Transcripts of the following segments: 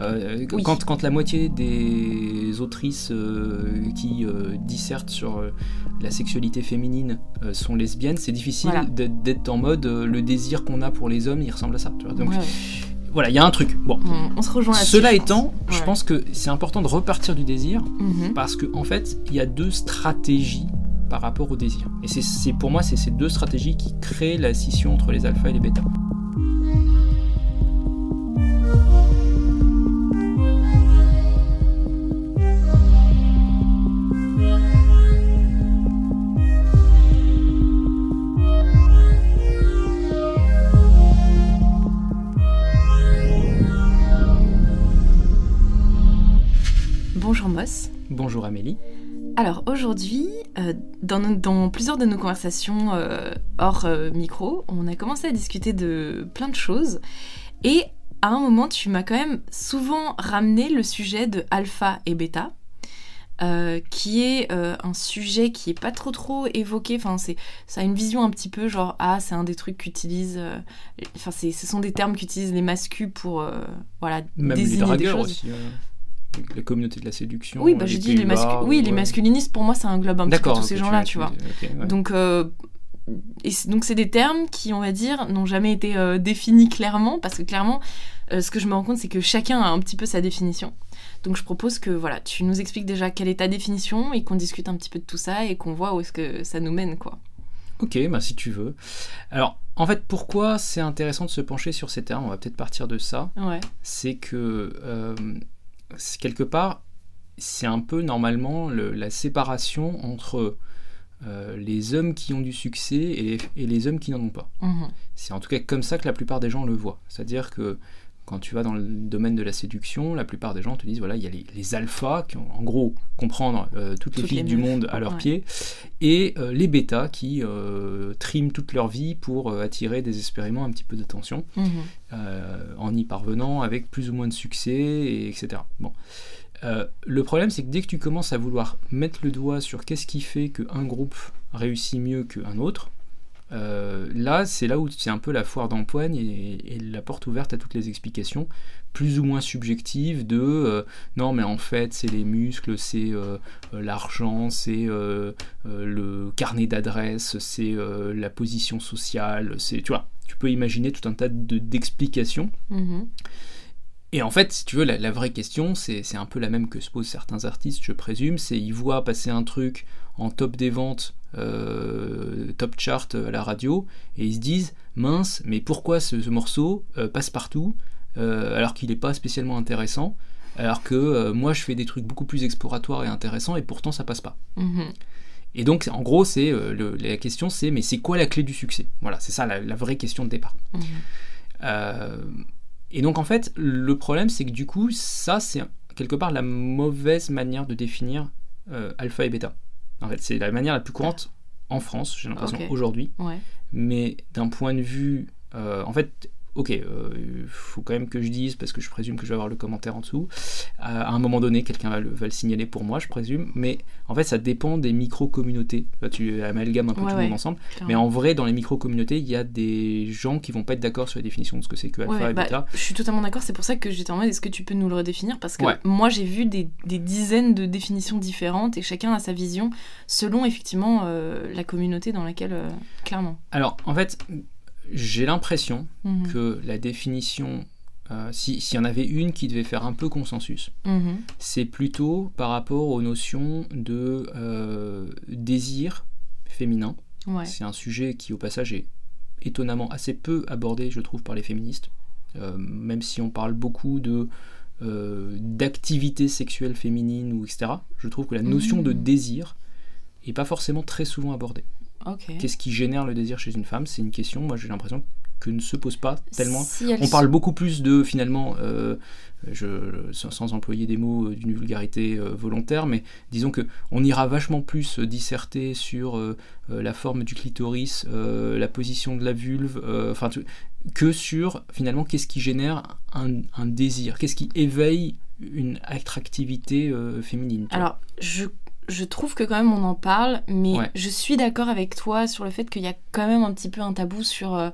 Euh, Oui. quand, quand la moitié des autrices euh, qui euh, dissertent sur euh, la sexualité féminine euh, sont lesbiennes, c'est difficile Voilà. d'être- en mode euh, le désir qu'on a pour les hommes, il ressemble à ça. tu vois. Donc Ouais, voilà, il y a un truc. Bon. On, on se rejoint là-dessus. Cela je pense. étant, je Ouais. pense que c'est important de repartir du désir Mhm. parce qu'en en fait, il y a deux stratégies par rapport au désir. Et c'est- c'est pour moi, c'est ces deux stratégies qui créent la scission entre les alphas et les bêtas. Bonjour Moss. Bonjour Amélie. Alors aujourd'hui, euh, dans, plusieurs de nos conversations euh, hors euh, micro, on a commencé à discuter de plein de choses. Et à un moment, tu m'as quand même souvent ramené le sujet de alpha et bêta. qui est un sujet qui est pas trop trop évoqué. Enfin, c'est ça a une vision un petit peu genre ah c'est un des trucs qu'utilisent. Enfin, ce sont des termes qu'utilisent les mascus pour voilà Même les désigner des choses. aussi. Euh, la communauté de la séduction. Oui, bah, je dis les, mascu- oui, les ouais. masculinistes, pour moi, ça englobe un petit peu tous ces gens-là, tu vois. ok, ouais. Donc, euh, et donc c'est des termes qui, on va dire, n'ont jamais été euh, définis clairement, parce que clairement, euh, ce que je me rends compte, c'est que chacun a un petit peu sa définition. Donc je propose que voilà, tu nous expliques déjà quelle est ta définition et qu'on discute un petit peu de tout ça et qu'on voit où est-ce que ça nous mène, quoi. Ok, bah si tu veux. Alors, en fait, pourquoi c'est intéressant de se pencher sur ces termes? On va peut-être partir de ça. Ouais. C'est que, euh, quelque part, c'est un peu normalement le- la séparation entre euh, les hommes qui ont du succès et les, et les hommes qui n'en ont pas. Mhm. C'est en tout cas comme ça que la plupart des gens le voient. C'est-à-dire que quand tu vas dans le domaine de la séduction, la plupart des gens te disent voilà, il y a les, les alphas qui ont en gros comprendre euh, toutes les filles les du monde à leurs Ouais. pieds, et euh, les bêtas qui euh, triment toute leur vie pour attirer désespérément un petit peu d'attention, Mhm. en y parvenant avec plus ou moins de succès, et etc. Bon. Le problème, c'est que dès que tu commences à vouloir mettre le doigt sur qu'est-ce qui fait qu'un groupe réussit mieux qu'un autre, euh, là, c'est là où c'est un peu la foire d'empoigne et, et la porte ouverte à toutes les explications, plus ou moins subjectives de euh, non, mais en fait, c'est les muscles, c'est euh, l'argent, c'est le carnet d'adresse, c'est la position sociale, c'est tu vois, tu peux imaginer tout un tas de- d'explications. Mhm. Et en fait, si tu veux, la, la vraie question, c'est c'est un peu la même que se posent certains artistes, je présume. C'est ils voient passer un truc en top des ventes, euh, top chart à la radio, et ils se disent mince, mais pourquoi ce, ce morceau euh, passe partout euh, alors qu'il n'est pas spécialement intéressant, alors que moi je fais des trucs beaucoup plus exploratoires et intéressants, et pourtant ça passe pas. Mhm. Et donc, en gros, c'est la question, c'est mais c'est quoi la clé du succès? Voilà, c'est ça la, la vraie question de départ. Mhm. Euh, et donc en fait, le problème c'est que du coup, ça c'est quelque part la mauvaise manière de définir alpha et bêta. En fait, c'est la manière la plus courante en France, j'ai l'impression, aujourd'hui. Ouais. Mais d'un point de vue... euh, en fait, ok, euh, il faut quand même que je dise, parce que je présume que je vais avoir le commentaire en dessous, à à un moment donné, quelqu'un va le, va le signaler pour moi, je présume, mais en fait, ça dépend des micro-communautés. Tu amalgames un peu Ouais, tout le ouais. monde ensemble. Mais en vrai, dans les micro-communautés, il y a des gens qui vont pas être d'accord sur la définition de ce que c'est que alpha Ouais, et bah, bêta. je suis totalement d'accord, c'est pour ça que j'étais en mode est-ce que tu peux nous le redéfinir? Parce que moi j'ai vu des, des dizaines de définitions différentes et chacun a sa vision selon effectivement euh, la communauté dans laquelle. euh, clairement. Alors, en fait, j'ai l'impression Mhm. que la définition, euh, si- s'il y en avait une qui devait faire un peu consensus, Mhm. c'est plutôt par rapport aux notions de euh, désir féminin. Ouais. C'est un sujet qui, au passage, est étonnamment assez peu abordé, je trouve, par les féministes. Euh, même si on parle beaucoup de euh, d'activité sexuelle féminine ou etc. Je trouve que la notion de Mhm. désir est pas forcément très souvent abordée. Qu'est-ce qui génère le désir chez une femme? C'est une question, moi j'ai l'impression que ne se pose pas tellement. Si On parle beaucoup plus de finalement, euh, je, sans, employer des mots euh, d'une vulgarité euh, volontaire, mais disons que on ira vachement plus disserter sur euh, la forme du clitoris, la position de la vulve, enfin que sur finalement qu'est-ce qui génère un, un désir, qu'est-ce qui éveille une attractivité féminine. Alors, je, je trouve que quand même on en parle, mais Ouais. je suis d'accord avec toi sur le fait qu'il y a quand même un petit peu un tabou sur euh,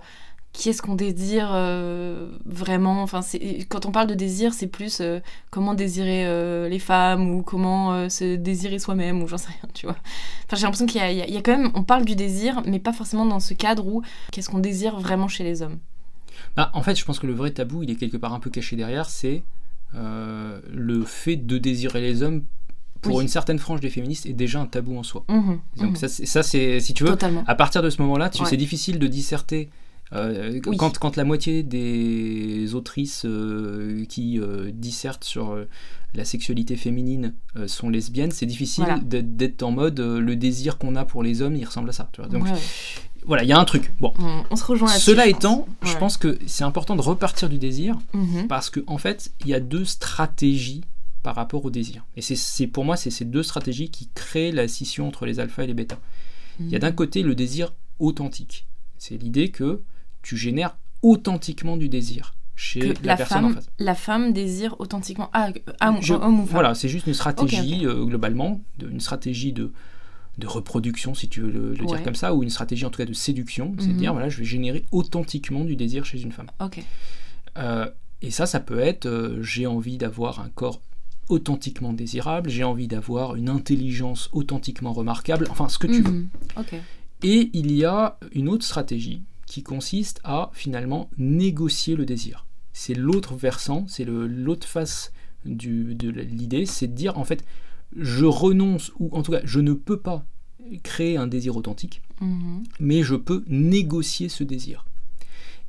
qu'est-ce qu'on désire euh, vraiment. Enfin quand on parle de désir c'est plus euh, comment désirer euh, les femmes ou comment se désirer soi-même ou j'en sais rien tu vois. Enfin j'ai l'impression qu'il y, y, a quand même on parle du désir mais pas forcément dans ce cadre où qu'est-ce qu'on désire vraiment chez les hommes. Bah, en fait je pense que le vrai tabou il est quelque part un peu caché derrière c'est le fait de désirer les hommes pour une certaine frange des féministes est déjà un tabou en soi. Mmh Donc mmh. ça, c'est si tu veux, à partir de ce moment-là, c'est difficile de disserter euh, quand, quand, la moitié des autrices euh, qui euh, dissertent sur la sexualité féminine sont lesbiennes, c'est difficile d'être en mode le désir qu'on a pour les hommes, il ressemble à ça. Tu vois Donc, voilà, il y a un truc. Bon, on, se rejoint Cela étant, je pense que c'est important de repartir du désir mhm. parce qu'en en fait, il y a deux stratégies par rapport au désir. Et c'est pour moi, c'est ces deux stratégies qui créent la scission entre les alphas et les bêtas. Il y a mhm. d'un côté le désir authentique. C'est l'idée que tu génères authentiquement du désir chez la, personne femme, en face. La femme désire authentiquement ah, homme ou femme. Voilà, c'est juste une stratégie euh, globalement, une stratégie de, de reproduction, si tu veux le, dire comme ça, ou une stratégie en tout cas de séduction, c'est de mhm. dire voilà, je vais générer authentiquement du désir chez une femme. Ok. Euh, et ça, ça peut être euh, j'ai envie d'avoir un corps authentiquement désirable, j'ai envie d'avoir une intelligence authentiquement remarquable, enfin ce que tu veux. Mhm. Et il y a une autre stratégie qui consiste à finalement négocier le désir. C'est l'autre versant, c'est l'autre face du, de l'idée, c'est de dire en fait, je renonce, ou en tout cas, je ne peux pas créer un désir authentique, mhm. mais je peux négocier ce désir.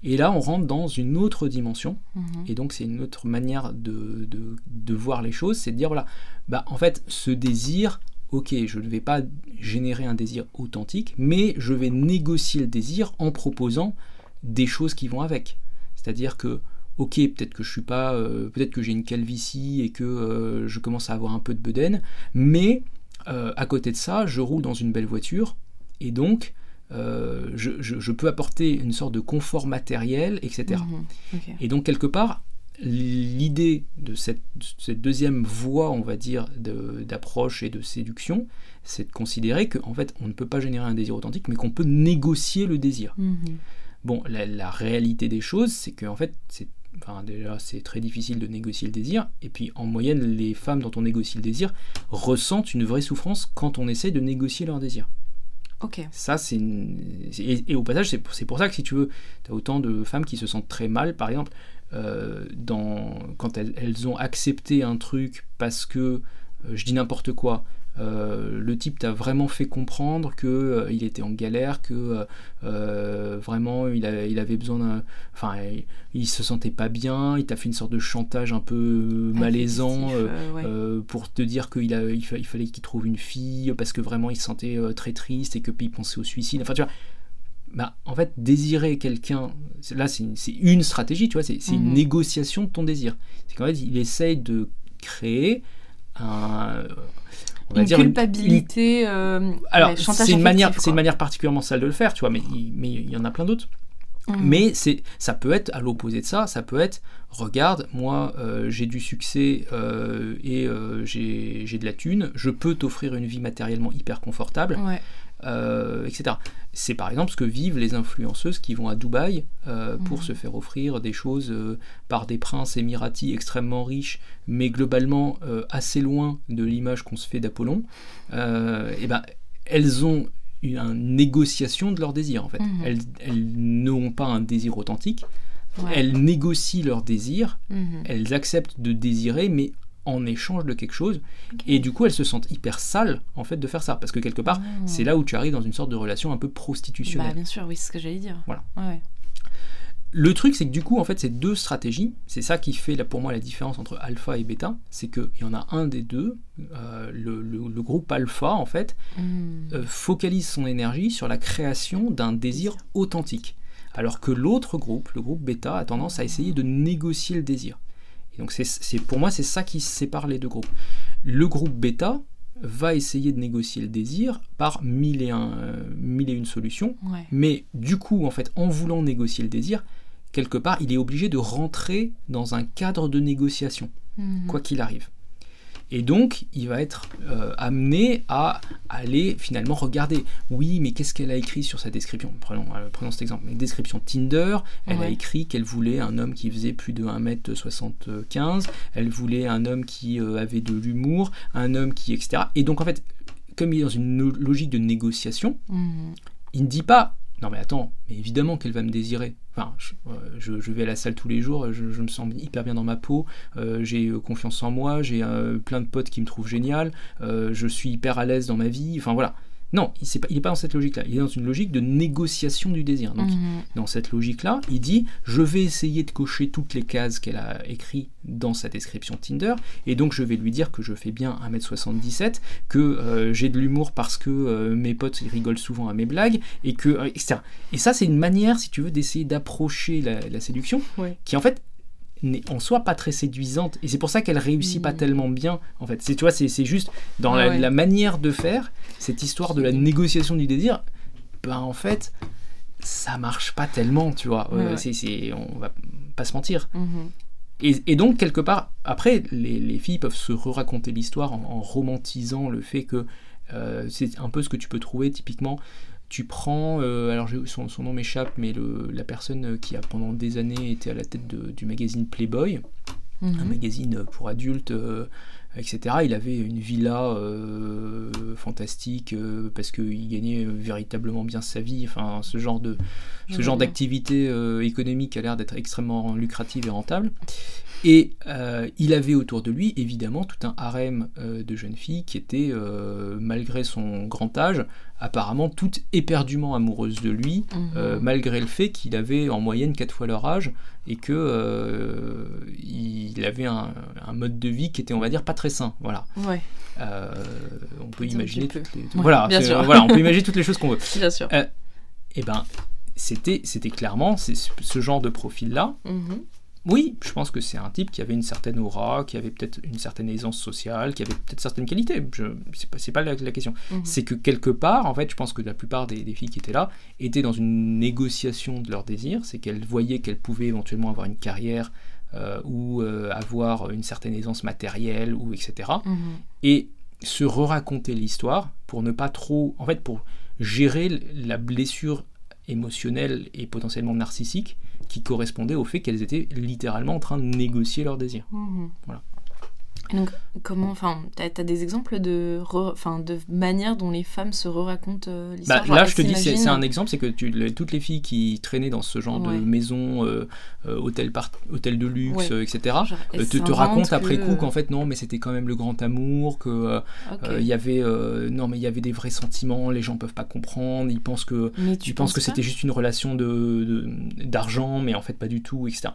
Et là, on rentre dans une autre dimension, mhm. et donc c'est une autre manière de, de, de, voir les choses, c'est de dire, voilà, bah, en fait, ce désir, ok, je ne vais pas générer un désir authentique, mais je vais négocier le désir en proposant des choses qui vont avec. C'est-à-dire que, ok, peut-être que je suis pas, euh, peut-être que j'ai une calvitie et que euh, je commence à avoir un peu de bedaine, mais euh, à côté de ça, je roule dans une belle voiture et donc je, peux apporter une sorte de confort matériel, etc. Mhm, et donc quelque part, l'idée de cette, deuxième voie, on va dire, d'approche et de séduction, c'est de considérer qu'en fait, on ne peut pas générer un désir authentique, mais qu'on peut négocier le désir. Mhm. Bon, la, réalité des choses, c'est qu'en fait, c'est Enfin, déjà, c'est très difficile de négocier le désir. Et puis, en moyenne, les femmes dont on négocie le désir ressentent une vraie souffrance quand on essaie de négocier leur désir. Ça, c'est. Et, au passage, c'est pour, pour ça que si tu veux, tu as autant de femmes qui se sentent très mal, par exemple, euh, dans, quand elles, elles, ont accepté un truc parce que, euh, je dis n'importe quoi, le type t'a vraiment fait comprendre que euh, il était en galère, que euh, vraiment il, il, avait besoin d'un, enfin il, se sentait pas bien, il t'a fait une sorte de chantage un peu malaisant pour te dire qu'il il, fallait qu'il trouve une fille parce que vraiment il se sentait très triste et que puis il pensait au suicide. Enfin tu vois, bah, en fait, désirer quelqu'un, là c'est une, stratégie, tu vois, c'est une mhm. négociation de ton désir. C'est qu'en fait, il essaye de créer un, une culpabilité. Euh, alors, c'est une manière, c'est une manière particulièrement sale de le faire, tu vois, mais il, mais il y en a plein d'autres. Mmh. Mais c'est, ça peut être à l'opposé de ça, ça peut être, regarde, moi euh, j'ai du succès euh, et j'ai, j'ai de la thune, je peux t'offrir une vie matériellement hyper confortable. Ouais. Etc. C'est par exemple ce que vivent les influenceuses qui vont à Dubaï euh, pour mhm. se faire offrir des choses euh, par des princes émiratis extrêmement riches, mais globalement assez loin de l'image qu'on se fait d'Apollon. et ben, elles ont une, négociation de leur désir en fait. Mhm. Elles, elles n'ont pas un désir authentique. Elles négocient leur désir, mhm. elles acceptent de désirer, mais en échange de quelque chose. Et du coup, elles se sentent hyper sales en fait de faire ça. Parce que quelque part, ah. c'est là où tu arrives dans une sorte de relation un peu prostitutionnelle. Bah, bien sûr, oui, c'est ce que j'allais dire. Voilà. Le truc, c'est que du coup, en fait, ces deux stratégies, c'est ça qui fait là, pour moi la différence entre alpha et bêta, c'est qu'il y en a un des deux, euh, le, groupe alpha, en fait, hmm. euh, focalise son énergie sur la création d'un désir authentique. Alors que l'autre groupe, le groupe bêta, a tendance à essayer de négocier le désir donc c'est, pour moi, c'est ça qui sépare les deux groupes. Le groupe bêta va essayer de négocier le désir par mille et, un, euh, mille et une solutions, mais du coup, en fait, en voulant négocier le désir, quelque part, il est obligé de rentrer dans un cadre de négociation, mhm. quoi qu'il arrive. Et donc, il va être euh, amené à aller finalement regarder. Oui, mais qu'est-ce qu'elle a écrit sur sa description? Prenons, euh, prenons cet exemple. Une description Tinder, elle a écrit qu'elle voulait un homme qui faisait plus de 1m75, elle voulait un homme qui euh, avait de l'humour, un homme qui, etc. Et donc, en fait, comme il est dans une logique de négociation, Mhm. il ne dit pas non mais attends mais évidemment qu'elle va me désirer. Enfin je, euh, vais à la salle tous les jours je, me sens hyper bien dans ma peau euh, j'ai euh, confiance en moi j'ai plein de potes qui me trouvent génial je suis hyper à l'aise dans ma vie enfin voilà non il n'est pas, dans cette logique là il est dans une logique de négociation du désir donc Mhm. dans cette logique-là, il dit je vais essayer de cocher toutes les cases qu'elle a écrites dans sa description Tinder, et donc je vais lui dire que je fais bien 1m77, que euh, j'ai de l'humour parce que euh, mes potes ils rigolent souvent à mes blagues, et que euh, etc. Et ça, c'est une manière, si tu veux, d'essayer d'approcher la, la séduction, Ouais. qui en fait n'est en soi pas très séduisante et c'est pour ça qu'elle réussit pas Mm. tellement bien en fait c'est tu vois c'est juste dans Ah la, ouais. la manière de faire cette histoire de la négociation du désir ben en fait ça marche pas tellement, tu vois. Ouais, ouais. c'est- c'est- on va pas se mentir. Mhm. Et, et donc, quelque part, après, les, les filles peuvent se re-raconter l'histoire en, en romantisant le fait que euh, c'est un peu ce que tu peux trouver typiquement. Tu prends, euh, alors son, son nom m'échappe, mais le, la personne qui a pendant des années été à la tête de- du magazine Playboy, un Mhm. magazine pour adultes, euh, etc. Il avait une villa euh, fantastique euh, parce qu'il gagnait euh, véritablement bien sa vie. Enfin, ce genre de ce Ouais. genre d'activité euh, économique a l'air d'être extrêmement lucrative et rentable. Et euh, il avait autour de lui, évidemment, tout un harem euh, de jeunes filles qui étaient, euh, malgré son grand âge, apparemment toutes éperdument amoureuses de lui, Mhm. malgré le fait qu'il avait en moyenne quatre fois leur âge et que il avait un, un mode de vie qui était, on va dire, pas très sain. Voilà. Ouais, on peut imaginer toutes les, Ouais, voilà, bien sûr. voilà, on peut imaginer toutes les choses qu'on veut. bien sûr. Et ben, c'était, c'était clairement ce genre de profil-là. Mhm. Oui, je pense que c'est un type qui avait une certaine aura, qui avait peut-être une certaine aisance sociale, qui avait peut-être certaines qualités. Je, c'est pas, c'est pas la, la question. Mhm. C'est que quelque part, en fait, je pense que la plupart des, des filles qui étaient là étaient dans une négociation de leurs désirs. C'est qu'elles voyaient qu'elles pouvaient éventuellement avoir une carrière euh, ou euh, avoir une certaine aisance matérielle ou etc. Mhm. Et se re-raconter l'histoire pour ne pas trop, en fait, pour gérer la blessure émotionnelle et potentiellement narcissique qui correspondait au fait qu'elles étaient littéralement en train de négocier leurs désirs. Mhm. Voilà. Et donc, comment, enfin, t'as as des exemples de, enfin, de manière dont les femmes se re-racontent euh, l'histoire? Bah, là, je te dis, c'est un exemple, c'est que tu, toutes les filles qui traînaient dans ce genre Ouais. de maison, euh, euh, hôtel, par- hôtel de luxe, Ouais. euh, etc., Genre, euh, te, racontent après que- coup qu'en fait non, mais c'était quand même le grand amour, que il y avait non, mais il y avait des vrais sentiments, les gens peuvent pas comprendre, ils pensent que mais tu penses que c'était juste une relation de de- d'argent, mais en fait pas du tout, etc.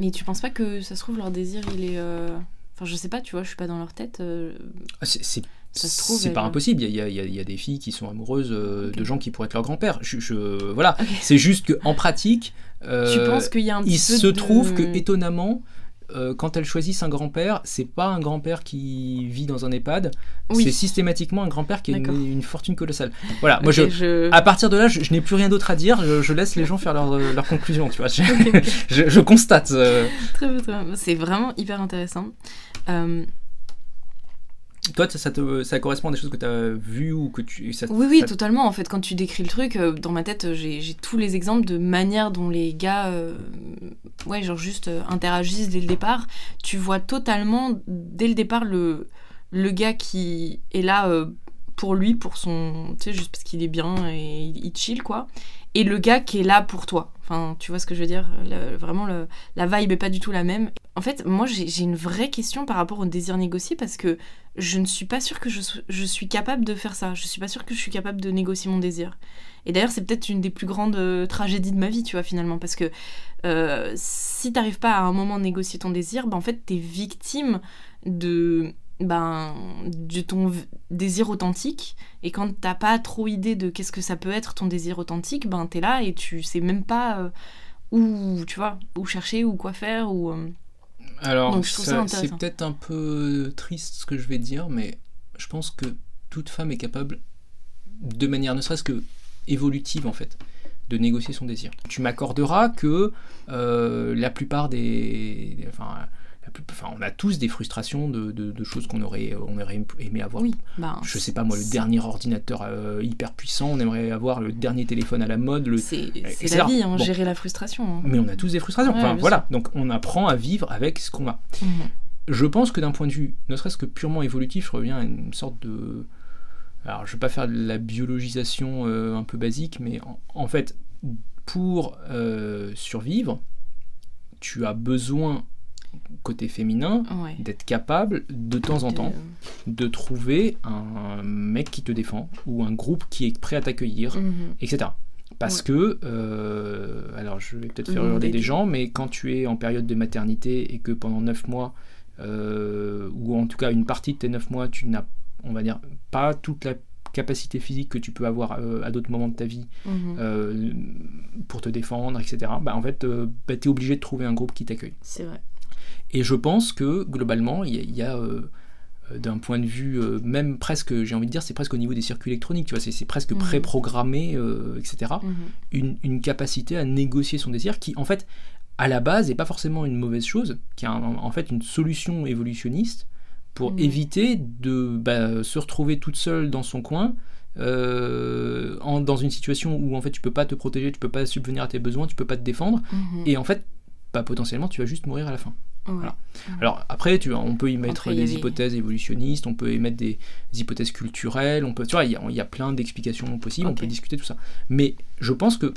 Mais tu penses pas que ça se trouve leur désir il est. euh, Enfin, je sais pas, tu vois, je suis pas dans leur tête. euh, Ah, C'est c'est- pas impossible. Il y a, il y a- il y a des filles qui sont amoureuses euh, de gens qui pourraient être leur grand-père. Je, je- voilà. C'est juste qu'en pratique, euh, Tu penses qu'il y a un il se de- trouve que étonnamment, euh, quand elles choisissent un grand-père, c'est pas un grand-père qui vit dans un EHPAD. Oui. C'est systématiquement un grand-père qui a une, fortune colossale. Voilà. Moi, Ok, je, je- à partir de là, je, je n'ai plus rien d'autre à dire. Je, je laisse les gens faire leur, leur conclusion. Tu vois. Je, constate. euh. Très bien, très bien. C'est vraiment hyper intéressant. Euh, Toi, ça, ça te, ça correspond à des choses que tu as vues ou que tu. ça- Oui, oui, totalement. En fait, quand tu décris le truc, euh, dans ma tête, euh, j'ai j'ai tous les exemples de manière dont les gars, euh, ouais, genre juste euh, interagissent dès le départ. Tu vois totalement, dès le départ, le, le gars qui est là euh, pour lui, pour son. Tu sais, juste parce qu'il est bien et il, il chill, quoi. Et le gars qui est là pour toi. Enfin, tu vois ce que je veux dire? Le- Vraiment, le- la vibe est pas du tout la même. En fait, moi, j'ai une vraie question par rapport au désir négocié parce que je ne suis pas sûre que je, suis capable de faire ça. Je suis pas sûre que je suis capable de négocier mon désir. Et d'ailleurs, c'est peut-être une des plus grandes euh, tragédies de ma vie, tu vois, finalement. Parce que euh, si t'arrives pas à un moment négocier ton désir, ben, en fait, t'es victime de, ben, de ton désir authentique. Et quand t'as pas trop idée de qu'est-ce que ça peut être ton désir authentique, ben, t'es là et tu sais même pas euh, où, tu vois, où chercher, ou quoi faire, ou... Alors, c'est peut-être un peu triste ce que je vais dire, mais je pense que toute femme est capable, de manière ne serait-ce que évolutive en fait, de négocier son désir. Tu m'accorderas que euh, la plupart des, enfin, Enfin, on a tous des frustrations de, de- de choses qu'on aurait, on aurait aimé avoir. Oui, ben, Je sais pas moi, le dernier ordinateur euh, hyper puissant, on aimerait avoir le dernier téléphone à la mode, le... C'est etc. la vie, hein, Bon. gérer la frustration. hein. mais on a tous des frustrations. Ouais, enfin voilà, donc on apprend à vivre avec ce qu'on a. Mhm. Je pense que d'un point de vue, ne serait-ce que purement évolutif, je reviens à une sorte de. Alors, je vais pas faire de la biologisation euh, un peu basique, mais en, en fait, pour euh, survivre, tu as besoin, côté féminin, Ouais. d'être capable, de temps en temps, de trouver un mec qui te défend, ou un groupe qui est prêt à t'accueillir, Mhm. etc. Parce Ouais. que, euh, alors je vais peut-être faire hurler des gens, mais quand tu es en période de maternité et que pendant 9 mois, euh, ou en tout cas une partie de tes 9 mois, tu n'as, on va dire, pas toute la capacité physique que tu peux avoir euh, à d'autres moments de ta vie Mhm. euh, pour te défendre, etc., bah, en fait, tu es obligé de trouver un groupe qui t'accueille. C'est vrai. Et je pense que globalement, il y a, il y a, euh, euh, d'un point de vue, euh, même presque, j'ai envie de dire, c'est presque au niveau des circuits électroniques, tu vois, c'est presque Mhm. préprogrammé, euh, etc Mhm. une, une capacité à négocier son désir qui, en fait, à la base, n'est pas forcément une mauvaise chose, qui est un- en fait une solution évolutionniste pour Mhm. éviter de bah, se retrouver toute seule dans son coin. euh, en- dans une situation où en fait tu peux pas te protéger, tu peux pas subvenir à tes besoins, tu peux pas te défendre, Mhm. et en fait bah, potentiellement tu vas juste mourir à la fin. Ouais. voilà. Alors après, tu vois, on peut y mettre y des hypothèses évolutionnistes, on peut y mettre des, des hypothèses culturelles, on peut, tu vois, il y a, il y a plein d'explications possibles, on peut discuter tout ça. Mais je pense que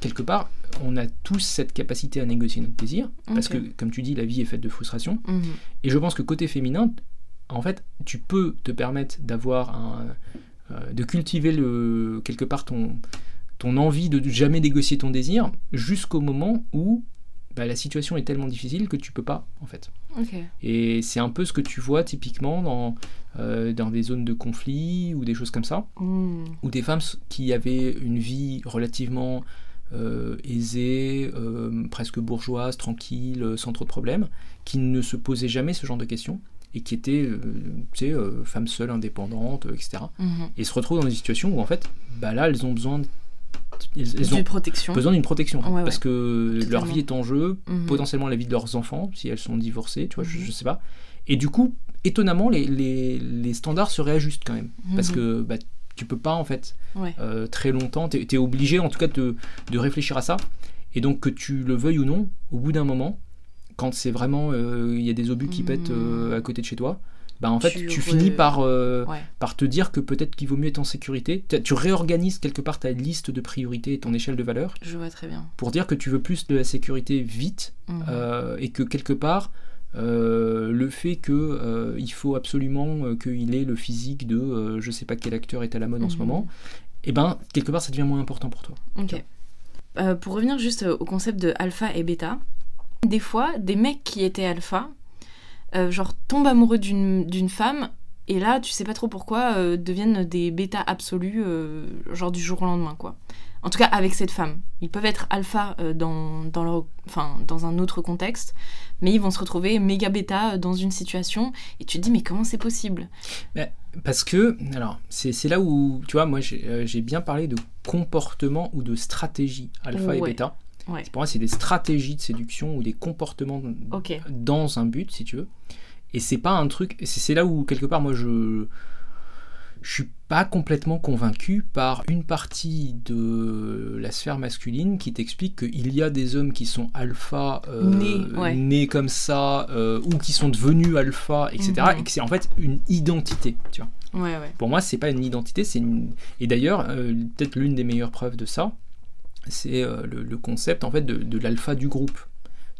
quelque part, on a tous cette capacité à négocier notre désir, parce que comme tu dis, la vie est faite de frustration. Mhm. Et je pense que côté féminin, en fait, tu peux te permettre d'avoir un, euh, de cultiver le quelque part ton ton envie de jamais négocier ton désir jusqu'au moment où bah, la situation est tellement difficile que tu peux pas en fait. Et c'est un peu ce que tu vois typiquement dans, euh, dans des zones de conflit ou des choses comme ça, Mhm. où des femmes qui avaient une vie relativement euh, aisée, euh, presque bourgeoise, tranquille, sans trop de problèmes, qui ne se posaient jamais ce genre de questions et qui étaient, tu sais, femmes seules, indépendantes, etc. Mhm. Et se retrouvent dans des situations où en fait, bah là, elles ont besoin De ont protection. besoin d'une protection Ouais, ouais. parce que leur vie est en jeu, Mhm. potentiellement la vie de leurs enfants si elles sont divorcées, tu vois, je, Mhm. je sais pas. Et du coup, étonnamment, les, les, les standards se réajustent quand même parce Mhm. que bah, tu peux pas en fait Ouais. euh, très longtemps, tu es, obligé en tout cas de, de réfléchir à ça. Et donc que tu le veuilles ou non, au bout d'un moment, quand c'est vraiment euh, il y a des obus qui pètent euh, à côté de chez toi, bah en fait Tu finis par euh, Ouais. par te dire que peut-être qu'il vaut mieux être en sécurité. Tu- Tu réorganises quelque part ta liste de priorités et ton échelle de valeur Je vois très bien. pour dire que tu veux plus de la sécurité vite Mhm. euh, et que quelque part euh, le fait que euh, il faut absolument euh, qu'il ait le physique de je sais pas quel acteur est à la mode en ce Mhm. moment, et ben quelque part ça devient moins important pour toi. Ok. Pour revenir juste au concept de alpha et bêta, des fois, des mecs qui étaient alpha, euh, genre tombent amoureux d'une femme, et là, tu sais pas trop pourquoi, euh, deviennent des bêta absolus, euh, genre du jour au lendemain, quoi. En tout cas, avec cette femme. Ils peuvent être alpha euh, dans, dans, leur, enfin, dans un autre contexte, mais ils vont se retrouver méga bêta dans une situation, et tu te dis, mais comment c'est possible? Parce que, alors, c'est là où, tu vois, moi j'ai bien parlé de comportement ou de stratégie alpha et bêta. Ouais. Pour moi, c'est des stratégies de séduction ou des comportements dans un but, si tu veux. Et c'est pas un truc. C'est là où, quelque part, moi, je. Je suis pas complètement convaincu par une partie de la sphère masculine qui t'explique qu'il y a des hommes qui sont alpha, euh, Nés, ouais. nés comme ça, euh, ou qui sont devenus alpha, etc. Mhm. Et que c'est en fait une identité, tu vois. Ouais, ouais. Pour moi, c'est pas une identité, c'est une. Et d'ailleurs, euh, peut-être l'une des meilleures preuves de ça, c'est euh, le, le concept en fait de, de l'alpha du groupe.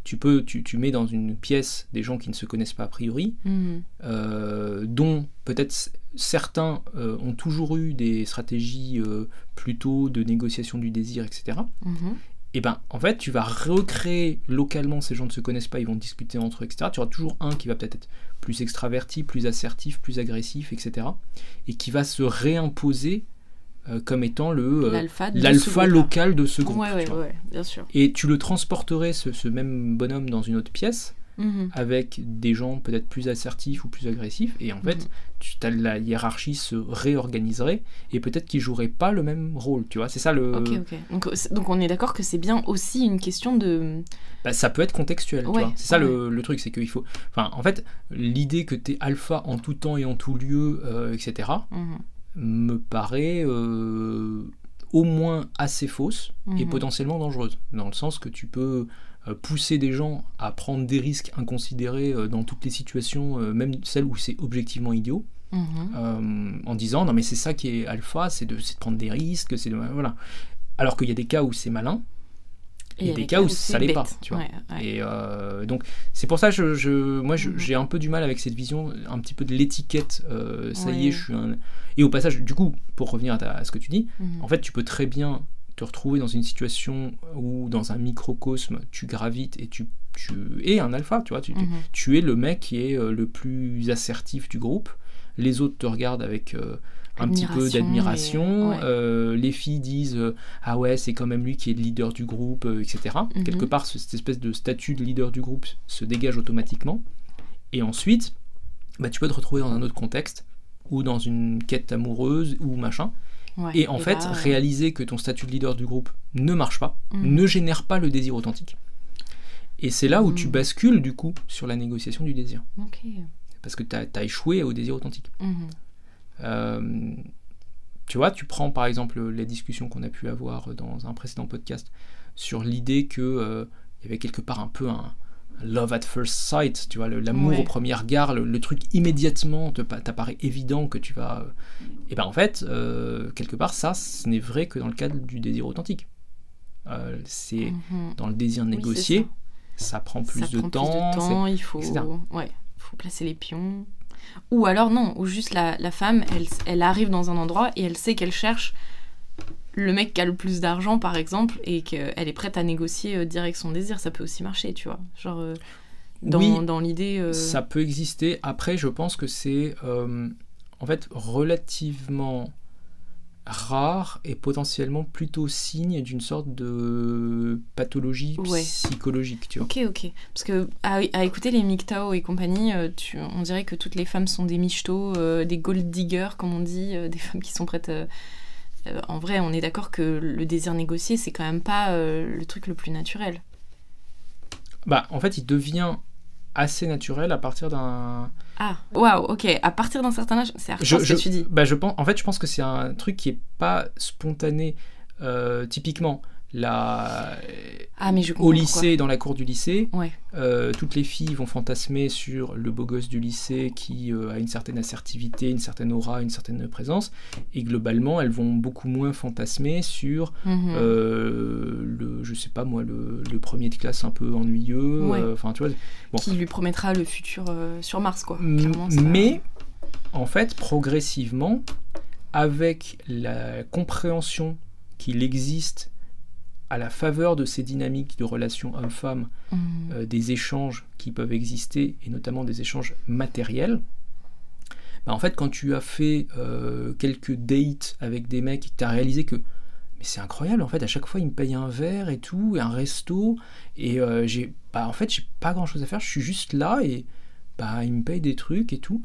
Tu peux, tu, tu mets dans une pièce des gens qui ne se connaissent pas a priori, Mhm. euh, dont peut-être certains euh, ont toujours eu des stratégies euh, plutôt de négociation du désir, etc. Mhm. Et ben, en fait, tu vas recréer localement, ces gens ne se connaissent pas, ils vont discuter entre eux, etc. Tu auras toujours un qui va peut-être être plus extraverti, plus assertif, plus agressif, etc. Et qui va se réimposer euh, comme étant le euh, L'alpha local de ce groupe. Ouais, ouais, tu vois. ouais, bien sûr. Et tu le transporterais, ce, ce même bonhomme, dans une autre pièce, Mhm. avec des gens peut-être plus assertifs ou plus agressifs, et en fait, Mhm. tu, la hiérarchie se réorganiserait, et peut-être qu'ils joueraient pas le même rôle, tu vois, c'est ça le... Ok, ok. Donc, donc on est d'accord que c'est bien aussi une question de. Bah, ça peut être contextuel, Ouais. C'est ça ouais. le, le truc, c'est qu'il faut... Enfin, en fait, l'idée que tu es alpha en tout temps et en tout lieu, euh, etc.. me paraît euh, au moins assez fausse et Mhm. potentiellement dangereuse, dans le sens que tu peux euh, pousser des gens à prendre des risques inconsidérés euh, dans toutes les situations, même celles où c'est objectivement idiot, Mhm. euh, en disant non mais c'est ça qui est alpha, c'est de, c'est de prendre des risques, c'est de... Voilà. Alors qu'il y a des cas où c'est malin, Et y a il des cas où ça l'est pas, tu vois. Ouais, ouais. Et euh, donc, c'est pour ça que je, je- moi, Mhm. j'ai un peu du mal avec cette vision, un petit peu de l'étiquette. euh, ça y est, je suis un. Et au passage, du coup, pour revenir à, ta- à ce que tu dis, Mhm. en fait, tu peux très bien te retrouver dans une situation où, dans un microcosme, tu gravites et tu, tu es un alpha, tu vois. Tu, Mhm. tu es le mec qui est euh, le plus assertif du groupe. Les autres te regardent avec euh, un petit peu Admiration d'admiration. et- ouais. Euh, les filles disent euh, Ah ouais, c'est quand même lui qui est le leader du groupe, euh, etc. Mhm. Quelque part, ce- cette espèce de statut de leader du groupe se dégage automatiquement. Et ensuite, bah, tu peux te retrouver dans un autre contexte ou dans une quête amoureuse ou machin. Ouais. Et en fait, là, réaliser que ton statut de leader du groupe ne marche pas, Mhm. ne génère pas le désir authentique. Et c'est là où tu Mhm. bascules du coup sur la négociation du désir. Parce que tu as, échoué au désir authentique. Euh, tu vois, tu prends par exemple les discussions qu'on a pu avoir dans un précédent podcast sur l'idée que euh, il y avait quelque part un peu un love at first sight, tu vois, l'amour Ouais. au premier regard, le, le truc immédiatement te pa- t'apparaît évident que tu vas. Et ben en fait, euh, quelque part, ça, ce n'est vrai que dans le cadre du désir authentique. Euh, c'est Mhm. dans le désir Oui, négocié, ça. ça. prend plus, ça de, prend temps, plus de temps, il faut, ouais, faut placer les pions. Ou alors non, ou juste la, la femme, elle, elle arrive dans un endroit et elle sait qu'elle cherche le mec qui a le plus d'argent, par exemple, et qu'elle est prête à négocier euh, direct son désir. Ça peut aussi marcher, tu vois. Genre, euh, dans, Oui, dans l'idée... euh, Ça peut exister. Après, je pense que c'est euh, en fait relativement rare et potentiellement plutôt signe d'une sorte de pathologie Ouais. psychologique, tu vois. Ok, ok. Parce que à, à écouter les MGTOW et compagnie, euh, tu, on dirait que toutes les femmes sont des michetots, euh, des gold diggers, comme on dit, euh, des femmes qui sont prêtes. euh, en vrai, on est d'accord que le désir négocié, c'est quand même pas le truc le plus naturel. Bah, en fait, il devient assez naturel à partir d'un. Ah, waouh, ok. À partir d'un certain âge, c'est Je, ce je, que tu dis. bah, je pense, en fait, je pense que c'est un truc qui est pas spontané. Euh, typiquement, la, Ah, mais je comprends au lycée, dans la cour du lycée, Ouais. euh, toutes les filles vont fantasmer sur le beau gosse du lycée qui euh, a une certaine assertivité, une certaine aura, une certaine présence, et globalement, elles vont beaucoup moins fantasmer sur Mhm. euh, le, je sais pas moi, le, le premier de classe un peu ennuyeux. Ouais. Enfin, tu vois. bon. Qui lui promettra le futur sur Mars, quoi. Mais, en fait, progressivement, avec la compréhension qu'il existe à la faveur de ces dynamiques de relations hommes-femmes, Mhm. euh, des échanges qui peuvent exister, et notamment des échanges matériels, bah, en fait, quand tu as fait euh, quelques dates avec des mecs et que tu as réalisé que mais c'est incroyable, en fait, à chaque fois, ils me payent un verre et tout, et un resto, et euh, j'ai bah, en fait, j'ai pas grand chose à faire, je suis juste là, et bah, ils me payent des trucs et tout.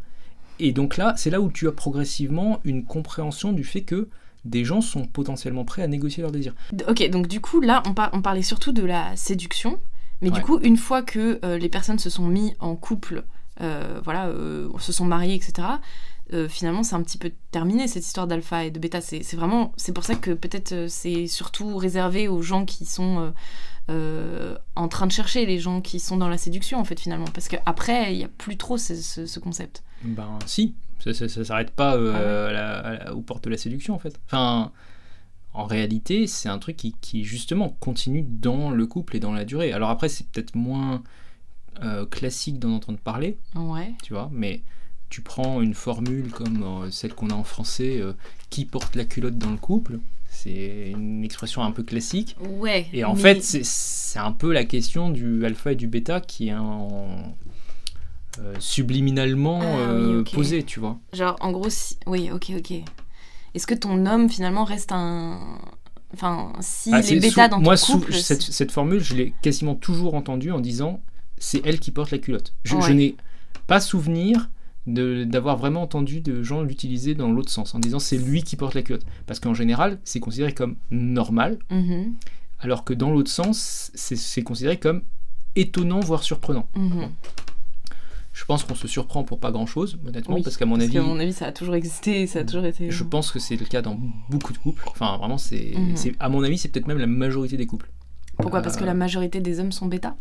Et donc là, c'est là où tu as progressivement une compréhension du fait que des gens sont potentiellement prêts à négocier leurs désirs. Ok, donc du coup, là, on, par- on parlait surtout de la séduction. Mais Ouais. du coup, une fois que euh, les personnes se sont mis en couple, euh, voilà, euh, se sont mariées, etc., finalement, c'est un petit peu terminé cette histoire d'alpha et de bêta. C'est vraiment, c'est pour ça que peut-être c'est surtout réservé aux gens qui sont euh, en train de chercher, les gens qui sont dans la séduction, en fait, finalement. Parce qu'après, il n'y a plus trop ce, ce- ce concept. Ben si, ça, ça s'arrête pas euh, Ah ouais. à la- à la- aux portes de la séduction en fait. Enfin, en réalité, c'est un truc qui, qui, justement continue dans le couple et dans la durée. Alors après, c'est peut-être moins euh, classique d'en entendre parler, Ouais. tu vois, mais tu prends une formule comme euh, celle qu'on a en français, qui porte la culotte dans le couple, c'est une expression un peu classique. Ouais. Et en mais- fait, c'est- un peu la question du alpha et du bêta qui est en, euh, subliminalement Ah oui, euh, posée, tu vois. Genre, en gros, si... oui, ok, ok. Est-ce que ton homme, finalement, reste un... Enfin, si Ah, les c'est bêta dans moi, ton couple... cette, formule, je l'ai quasiment toujours entendue en disant c'est elle qui porte la culotte. Je, n'ai pas souvenir d'avoir vraiment entendu de gens l'utiliser dans l'autre sens, en disant c'est lui qui porte la culotte. Parce qu'en général, c'est considéré comme normal, Mhm, alors que dans l'autre sens, c'est considéré comme étonnant, voire surprenant. mhm. Je pense qu'on se surprend pour pas grand chose, honnêtement, Oui, parce qu'à mon avis, qu'à mon avis, ça a toujours existé, ça a toujours été. je pense que c'est le cas dans beaucoup de couples. Enfin, vraiment, c'est, Mhm. à mon avis, c'est peut-être même la majorité des couples. Pourquoi? Parce que Euh, la majorité des hommes sont bêta?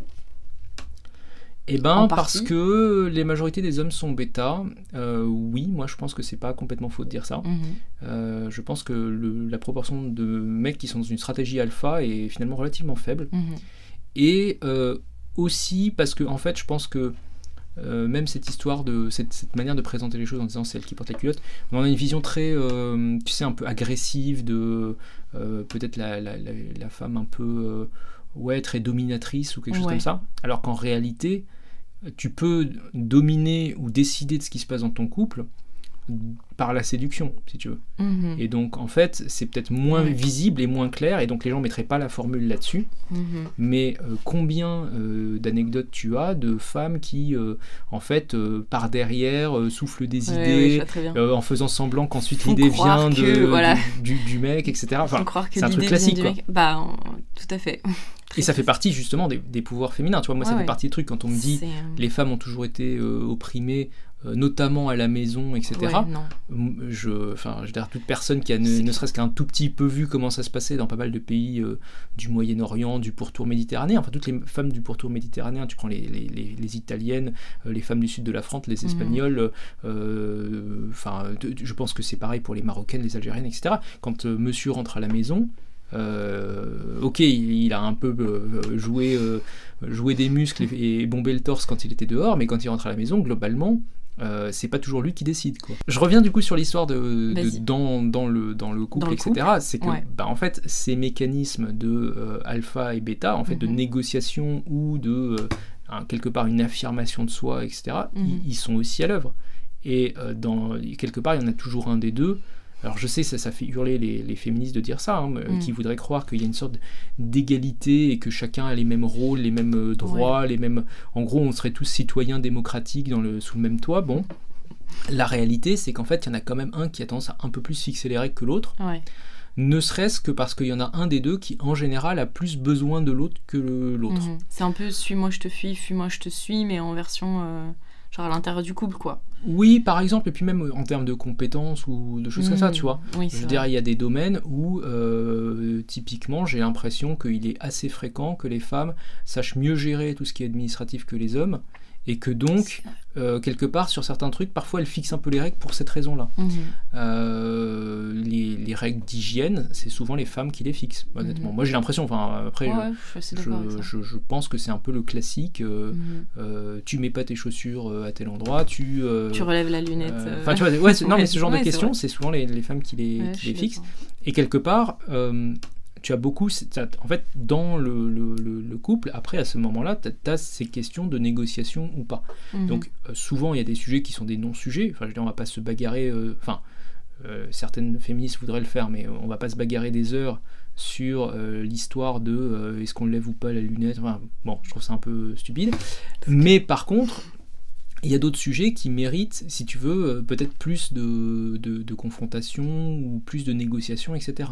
Eh ben, En parce que les majorités des hommes sont bêta. Euh, oui, moi, je pense que c'est pas complètement faux de dire ça. Mhm. Euh, je pense que le- la proportion de mecs qui sont dans une stratégie alpha est finalement relativement faible. Mhm. Et euh, aussi parce que, en fait, je pense que même cette histoire de cette, cette manière de présenter les choses en disant c'est elle qui porte la culotte, on en a une vision très, tu sais, un peu agressive de peut-être la, la- la- la femme un peu, ouais, très dominatrice ou quelque chose Ouais. comme ça. Alors qu'en réalité, tu peux dominer ou décider de ce qui se passe dans ton couple par la séduction, si tu veux. Mhm. Et donc, en fait, c'est peut-être moins visible et moins clair, et donc les gens mettraient pas la formule là-dessus. Mhm. Mais euh, combien euh, d'anecdotes tu as de femmes qui, euh, en fait, par derrière, soufflent des Ouais, idées, en faisant semblant qu'ensuite l'idée vient de, que, voilà. du, du- du mec, etc. Enfin, c'est un truc classique, quoi. Bah, tout à fait. et ça fait partie justement des, des pouvoirs féminins. Tu vois, moi, ça fait ouais. partie des trucs quand on me dit les femmes ont toujours été euh, opprimées, notamment à la maison, etc. ouais, je, enfin, je veux dire, toute personne qui a ne, ne serait-ce qu'un tout petit peu vu comment ça se passait dans pas mal de pays euh, du Moyen-Orient, du pourtour méditerranéen, enfin toutes les femmes du pourtour méditerranéen, tu prends les, les, les- les italiennes, euh, les femmes du sud de la France, les Mhm. espagnoles, euh, enfin, je pense que c'est pareil pour les marocaines, les algériennes, etc. Quand euh, monsieur rentre à la maison, euh, ok, il, il a un peu euh, joué, euh, joué des muscles et, et bombé le torse quand il était dehors, mais quand il rentre à la maison, globalement, euh, c'est pas toujours lui qui décide. Quoi. Je reviens du coup sur l'histoire de, dans, dans, le, dans le couple, Dans le etc. C'est que ouais. bah, en fait, ces mécanismes de euh, alpha et bêta, en fait, de Mhm. négociation ou de euh, quelque part une affirmation de soi, etc. Mhm. ils, ils sont aussi à l'œuvre. Et dans, quelque part, il y en a toujours un des deux. Alors je sais, ça, ça fait hurler les, les féministes de dire ça, hein, mais, Mm. qui voudraient croire qu'il y a une sorte d'égalité et que chacun a les mêmes rôles, les mêmes euh, droits, les mêmes... En gros, on serait tous citoyens démocratiques dans le, sous le même toit. Bon, la réalité, c'est qu'en fait, il y en a quand même un qui a tendance à un peu plus fixer les règles que l'autre, Ouais. ne serait-ce que parce qu'il y en a un des deux qui, en général, a plus besoin de l'autre que l'autre. Mhm. C'est un peu suis-moi, je te fuis, fuis-moi, je te suis, mais en version. euh, genre à l'intérieur du couple, quoi. Oui, par exemple, et puis même en termes de compétences ou de choses comme ça, tu vois. Oui, Je c'est veux dire, vrai. il y a des domaines où, euh, typiquement, j'ai l'impression qu'il est assez fréquent que les femmes sachent mieux gérer tout ce qui est administratif que les hommes, et que donc, euh, quelque part, sur certains trucs, parfois elles fixent un peu les règles pour cette raison-là. Mhm. Euh, les, les règles d'hygiène, c'est souvent les femmes qui les fixent, honnêtement. Mhm. Moi, j'ai l'impression, enfin, après, Ouais, je pense que c'est un peu le classique. euh, Mhm. tu mets pas tes chaussures à tel endroit, tu. Tu relèves la lunette. Enfin, tu vois, ouais, non, mais ce genre ouais, de questions, c'est souvent les, les femmes qui les, qui fixent. Et quelque part, tu as beaucoup. En fait, dans le, le- le- le couple, après, à ce moment-là, tu as, ces questions de négociation ou pas. Mhm. Donc, euh, souvent, il y a des sujets qui sont des non-sujets. Enfin, je veux dire, on va pas se bagarrer. euh, Enfin, euh, certaines féministes voudraient le faire, mais on va pas se bagarrer des heures sur euh, l'histoire de est-ce qu'on lève ou pas la lunette. Enfin, bon, je trouve ça un peu stupide. Mais par contre, il y a d'autres sujets qui méritent, si tu veux, peut-être plus de, de, de confrontation ou plus de négociation, etc.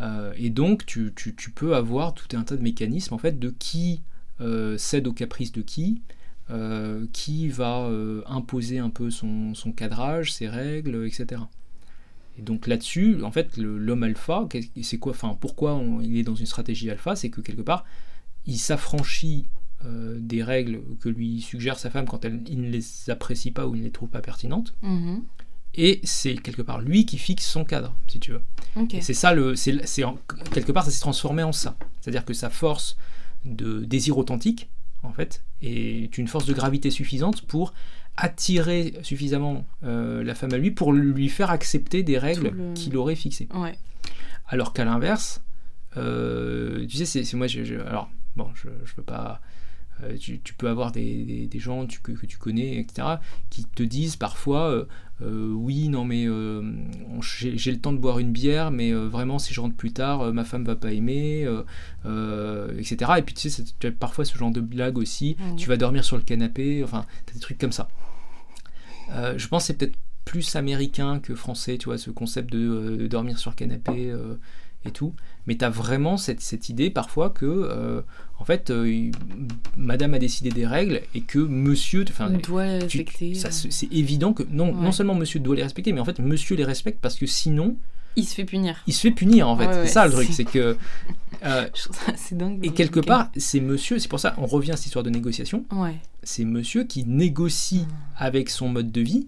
Euh, et donc, tu, peux avoir tout un tas de mécanismes en fait de qui euh, cède aux caprices de qui, euh, qui va imposer un peu son, cadrage, ses règles, etc. Et donc là-dessus, en fait, l'homme alpha, c'est quoi Enfin, pourquoi il est dans une stratégie alpha C'est que quelque part, il s'affranchit des règles que lui suggère sa femme quand elle, il ne les apprécie pas ou ne les trouve pas pertinentes. Mhm. Et c'est quelque part lui qui fixe son cadre, si tu veux. C'est ça, le, c'est, quelque part, ça s'est transformé en ça. C'est-à-dire que sa force de désir authentique, en fait, est une force de gravité suffisante pour attirer suffisamment euh, la femme à lui pour lui faire accepter des règles le- qu'il aurait fixées. Ouais. Alors qu'à l'inverse, euh, tu sais, c'est, c'est moi, je, je- alors, bon, je, je veux pas euh, tu, tu peux avoir des, des- des gens tu- que, que tu connais, etc., qui te disent parfois euh, Oui, non, mais euh, j'ai le temps de boire une bière, mais euh, vraiment, si je rentre plus tard, ma femme va pas aimer, etc. Et puis, tu sais, c'est- tu as parfois ce genre de blague aussi. Tu vas dormir sur le canapé, enfin, t'as des trucs comme ça. Je pense que c'est peut-être plus américain que français, tu vois, ce concept de, de dormir sur le canapé et tout. Mais tu as vraiment cette, cette idée parfois que, euh, en fait, euh, madame a décidé des règles et que monsieur, On doit les respecter. euh. c'est évident que non, Ouais. non seulement monsieur doit les respecter, mais en fait, monsieur les respecte parce que sinon, Il se fait punir. il se fait punir, en fait. Ouais, ouais, c'est ça le truc, c'est- que. euh, dingue. et quelque part, c'est monsieur, c'est pour ça, on revient à cette histoire de négociation c'est monsieur qui négocie avec son mode de vie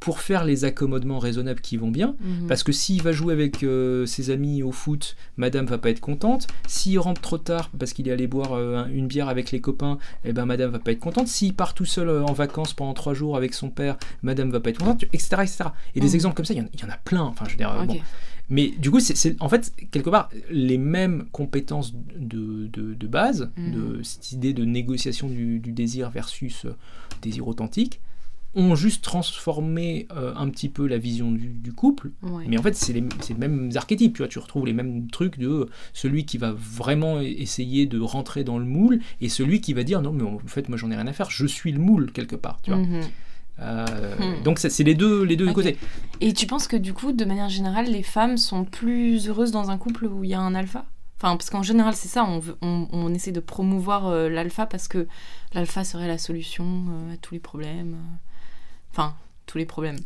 pour faire les accommodements raisonnables qui vont bien. Mhm. Parce que s'il va jouer avec euh, ses amis au foot, madame va pas être contente. S'il rentre trop tard parce qu'il est allé boire euh, un- une bière avec les copains, eh ben madame va pas être contente. S'il part tout seul euh, en vacances pendant trois jours avec son père, madame va pas être contente, etc. etc. Et des Mhm. exemples comme ça, il y, en- il y en a plein. Enfin, je veux dire, Ok. bon. Mais du coup, c'est- en fait, quelque part, les mêmes compétences de, de, de base, Mhm. de cette idée de négociation du, du désir versus désir authentique, ont juste transformé euh, un petit peu la vision du, du couple. Ouais. Mais en fait, c'est les, mêmes archétypes, tu vois, tu retrouves les mêmes trucs de celui qui va vraiment essayer de rentrer dans le moule et celui qui va dire non, mais en fait, moi j'en ai rien à faire, je suis le moule quelque part, tu vois. Mhm. Euh, Hmm. Donc c'est les deux, les deux côtés. Et tu penses que du coup, de manière générale, les femmes sont plus heureuses dans un couple où il y a un alpha? Enfin, parce qu'en général, c'est ça, on, veut- on, on essaie de promouvoir euh, l'alpha parce que l'alpha serait la solution euh, à tous les problèmes. Enfin, tous les problèmes.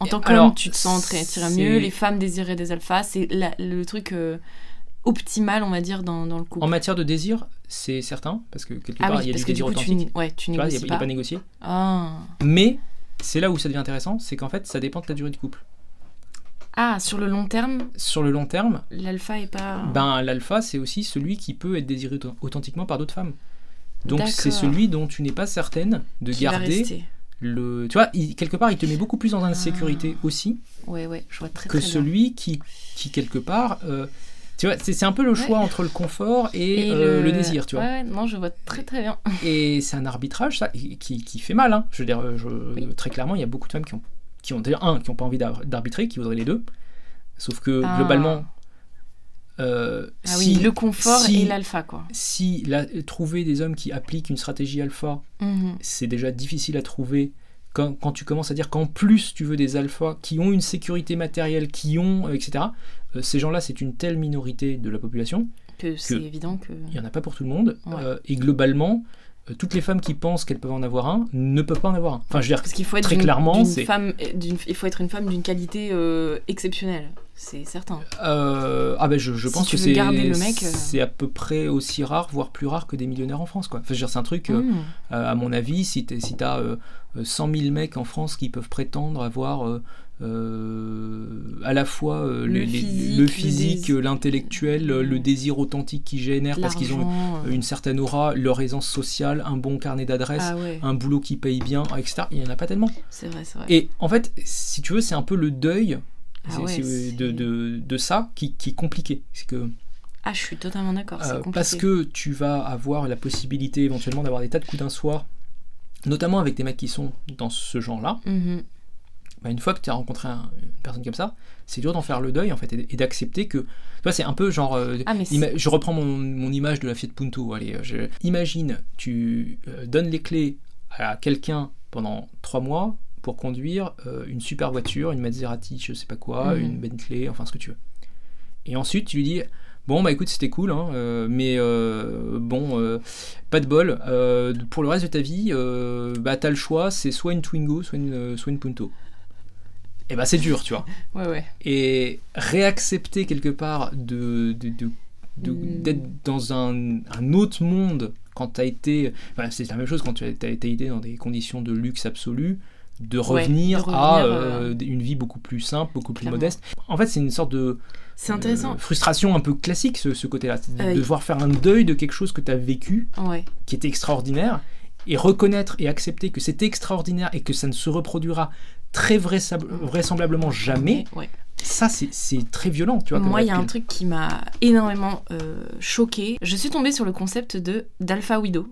En tant qu'homme, tu te sens très mieux, les femmes désiraient des alphas, c'est le truc euh, optimal, on va dire, dans, dans le couple. En matière de désir, c'est certain, parce que quelque ah part, oui, il y a du désir coup, tu, authentique. ouais, tu Tu vois, il négocies n'est pas. pas. négocié. Ah. Mais c'est là où ça devient intéressant, c'est qu'en fait, ça dépend de la durée du couple. Ah, sur le long terme, Sur le long terme, l'alpha est pas... ben l'alpha, c'est aussi celui qui peut être désiré auth- authentiquement par d'autres femmes. Donc c'est celui dont tu n'es pas certaine de qui garder. Le. Tu vois, il- quelque part, il te met beaucoup plus en insécurité aussi Ouais, ouais, je vois très que très bien. celui qui, qui quelque part. euh, tu vois, c'est un peu le choix Ouais. entre le confort et, Et euh, le... désir, tu vois. Ouais, non, je vois très très bien. Et c'est un arbitrage, ça, qui, qui fait mal. Hein. Je veux dire, euh, je- Oui. très clairement, il y a beaucoup de femmes qui ont, qui ont d'ailleurs, un, qui n'ont pas envie d'ar- d'arbitrer, qui voudraient les deux. Sauf que Ah. globalement, euh, Ah si, oui, le confort si- et l'alpha, quoi. si la- trouver des hommes qui appliquent une stratégie alpha, Mhm. c'est déjà difficile à trouver. Quand, quand tu commences à dire qu'en plus tu veux des alphas qui ont une sécurité matérielle, qui ont, euh, etc., euh, ces gens-là, c'est une telle minorité de la population, Que c'est évident que. il n'y en a pas pour tout le monde. Ouais. et globalement, toutes les femmes qui pensent qu'elles peuvent en avoir un ne peuvent pas en avoir un. Enfin, je veux dire, Parce qu'il faut être Très clairement, c'est- femme, d'une- il faut être une femme d'une qualité euh, exceptionnelle, c'est certain. Euh, ah ben je, je Si pense tu que c'est garder le mec, euh. c'est à peu près aussi rare, voire plus rare que des millionnaires en France. Quoi. Enfin, je veux dire, c'est un truc, euh, euh, à mon avis, si tu si as 100 000 mecs en France qui peuvent prétendre avoir euh, euh, à la fois euh, Le les- physique, le l'intellectuel, euh, le désir authentique qui génère parce qu'ils ont euh, une certaine aura, leur aisance sociale, un bon carnet d'adresses, Ah ouais, un boulot qui paye bien, etc. Il n'y en a pas tellement. c'est vrai, c'est vrai. Et en fait, si tu veux, c'est un peu le deuil Ah ouais, de, de, de ça qui, qui est compliqué. C'est que Ah, je suis totalement d'accord, euh, parce que tu vas avoir la possibilité éventuellement d'avoir des tas de coups d'un soir, notamment avec des mecs qui sont dans ce genre-là. Mhm. Bah, une fois que tu as rencontré un- une personne comme ça, c'est dur d'en faire le deuil en fait et, et d'accepter que. Tu vois, c'est un peu genre. euh, Ah, je reprends mon, mon image de la Fiat Punto. Allez, euh, je- imagine, tu euh, donnes les clés à quelqu'un pendant trois mois pour conduire euh, une super voiture, une Maserati, je sais pas quoi, Mhm. une Bentley, enfin ce que tu veux. Et ensuite, tu lui dis. Bon bah écoute c'était cool hein, euh, mais euh, bon euh, pas de bol pour le reste de ta vie bah t'as le choix c'est soit une Twingo soit une, soit une Punto et bah c'est dur tu vois Ouais, ouais. et réaccepter quelque part de, de- de- de- Mm. d'être dans un, un autre monde quand tu as été enfin, c'est la même chose quand tu as, été dans des conditions de luxe absolu de Ouais, revenir, à revenir, euh, une vie beaucoup plus simple beaucoup plus Clairement. modeste en fait c'est une sorte de C'est intéressant. euh, frustration un peu classique ce, ce côté là de Euh, devoir faire un deuil de quelque chose que tu as vécu Ouais. qui était extraordinaire et reconnaître et accepter que c'était extraordinaire et que ça ne se reproduira très vraisemblablement jamais Ouais. ça c'est très violent tu vois Moi, il y a un truc qui m'a énormément euh, choqué. Je suis tombée sur le concept de d'alpha widow.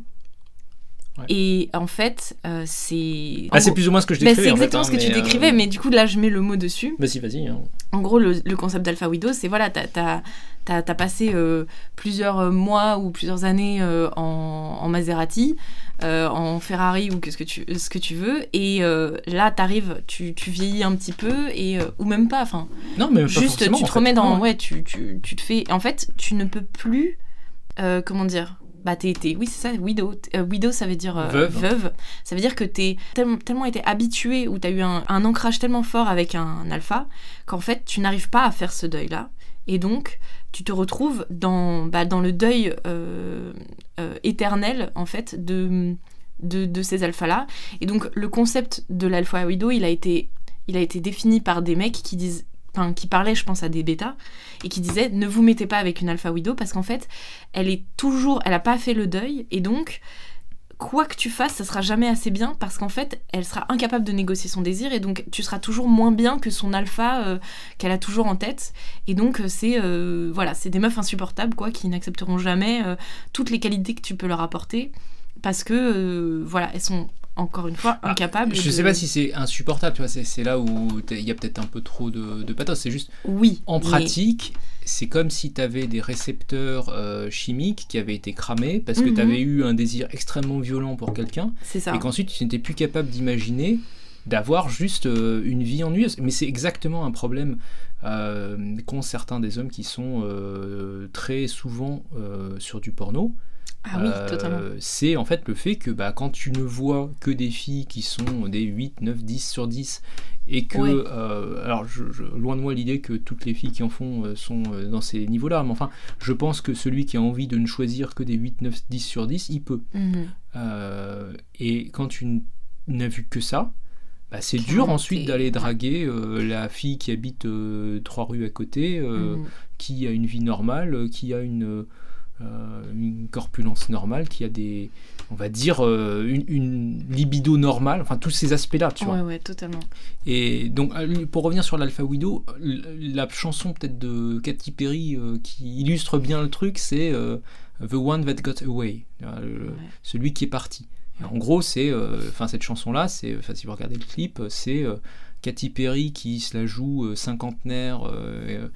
Et en fait, euh, c'est. Ah, c'est plus ou moins ce que je Bah, décrivais. c'est fait, exactement hein, ce que tu euh, décrivais, mais du coup, là, je mets le mot dessus. Vas-y, vas-y. hein. En gros, le, le concept d'Alpha Widow, c'est voilà, t'as as, as, passé euh, plusieurs mois ou plusieurs années en, en, Maserati, euh, en Ferrari ou ce que tu, ce que tu veux, et euh, là, t'arrives, tu, tu vieillis un petit peu, et, euh, ou même pas, enfin, Non, mais juste tu en te fait. remets dans. Ouais. Ouais, tu, tu, tu te fais. En fait, tu ne peux plus. comment dire bah t'es, oui c'est ça widow widow ça veut dire Veuve. ça veut dire que t'es tellement, tellement été habitué ou t'as eu un, un ancrage tellement fort avec un, alpha qu'en fait tu n'arrives pas à faire ce deuil là et donc tu te retrouves dans, bah, le deuil euh, euh, éternel en fait de, ces alphas là et donc le concept de l'alpha widow il a été il a été défini par des mecs qui disent qui parlaient je pense à des bêtas et qui disaient ne vous mettez pas avec une alpha widow parce qu'en fait elle est toujours elle a pas fait le deuil et donc quoi que tu fasses, ça sera jamais assez bien parce qu'en fait, elle sera incapable de négocier son désir et donc tu seras toujours moins bien que son alpha euh, qu'elle a toujours en tête. Et donc euh, c'est euh, voilà, c'est des meufs insupportables quoi qui n'accepteront jamais euh, toutes les qualités que tu peux leur apporter parce que voilà, elles sont encore une fois Ah, incapables. Je de- sais pas si c'est insupportable, tu vois, c'est là où il y a peut-être un peu trop de, de pathos. C'est juste, Oui. en mais- pratique, c'est comme si tu avais des récepteurs euh, chimiques qui avaient été cramés parce que Mhm. tu avais eu un désir extrêmement violent pour quelqu'un C'est ça. et qu'ensuite tu n'étais plus capable d'imaginer d'avoir juste euh, une vie ennuyeuse. Mais c'est exactement un problème euh, qu'ont certains des hommes qui sont très souvent sur du porno. Ah oui, Euh, totalement. C'est en fait le fait que bah, quand tu ne vois que des filles qui sont des 8, 9, 10 sur 10 et que, Ouais. euh, alors je, je- loin de moi l'idée que toutes les filles qui en font euh, sont dans ces niveaux-là, mais enfin je pense que celui qui a envie de ne choisir que des 8, 9, 10 sur 10, il peut. Mhm. Euh, et quand tu n'as vu que ça, bah, c'est dur ensuite d'aller draguer euh, la fille qui habite euh, trois rues à côté, euh, Mhm. qui a une vie normale, qui a une, une corpulence normale, qui a des, on va dire, euh, une, une libido normale, enfin tous ces aspects-là, tu vois. Ouais, ouais, totalement. Et donc, euh, pour revenir sur l'Alpha Widow, la chanson peut-être de Katy Perry euh, qui illustre bien le truc, c'est euh, The One That Got Away, euh, le- Ouais. celui qui est parti. Et en gros, c'est, euh, enfin cette chanson-là, c'est, si vous regardez le clip, c'est euh, Katy Perry qui se la joue euh, cinquantenaire. euh, euh,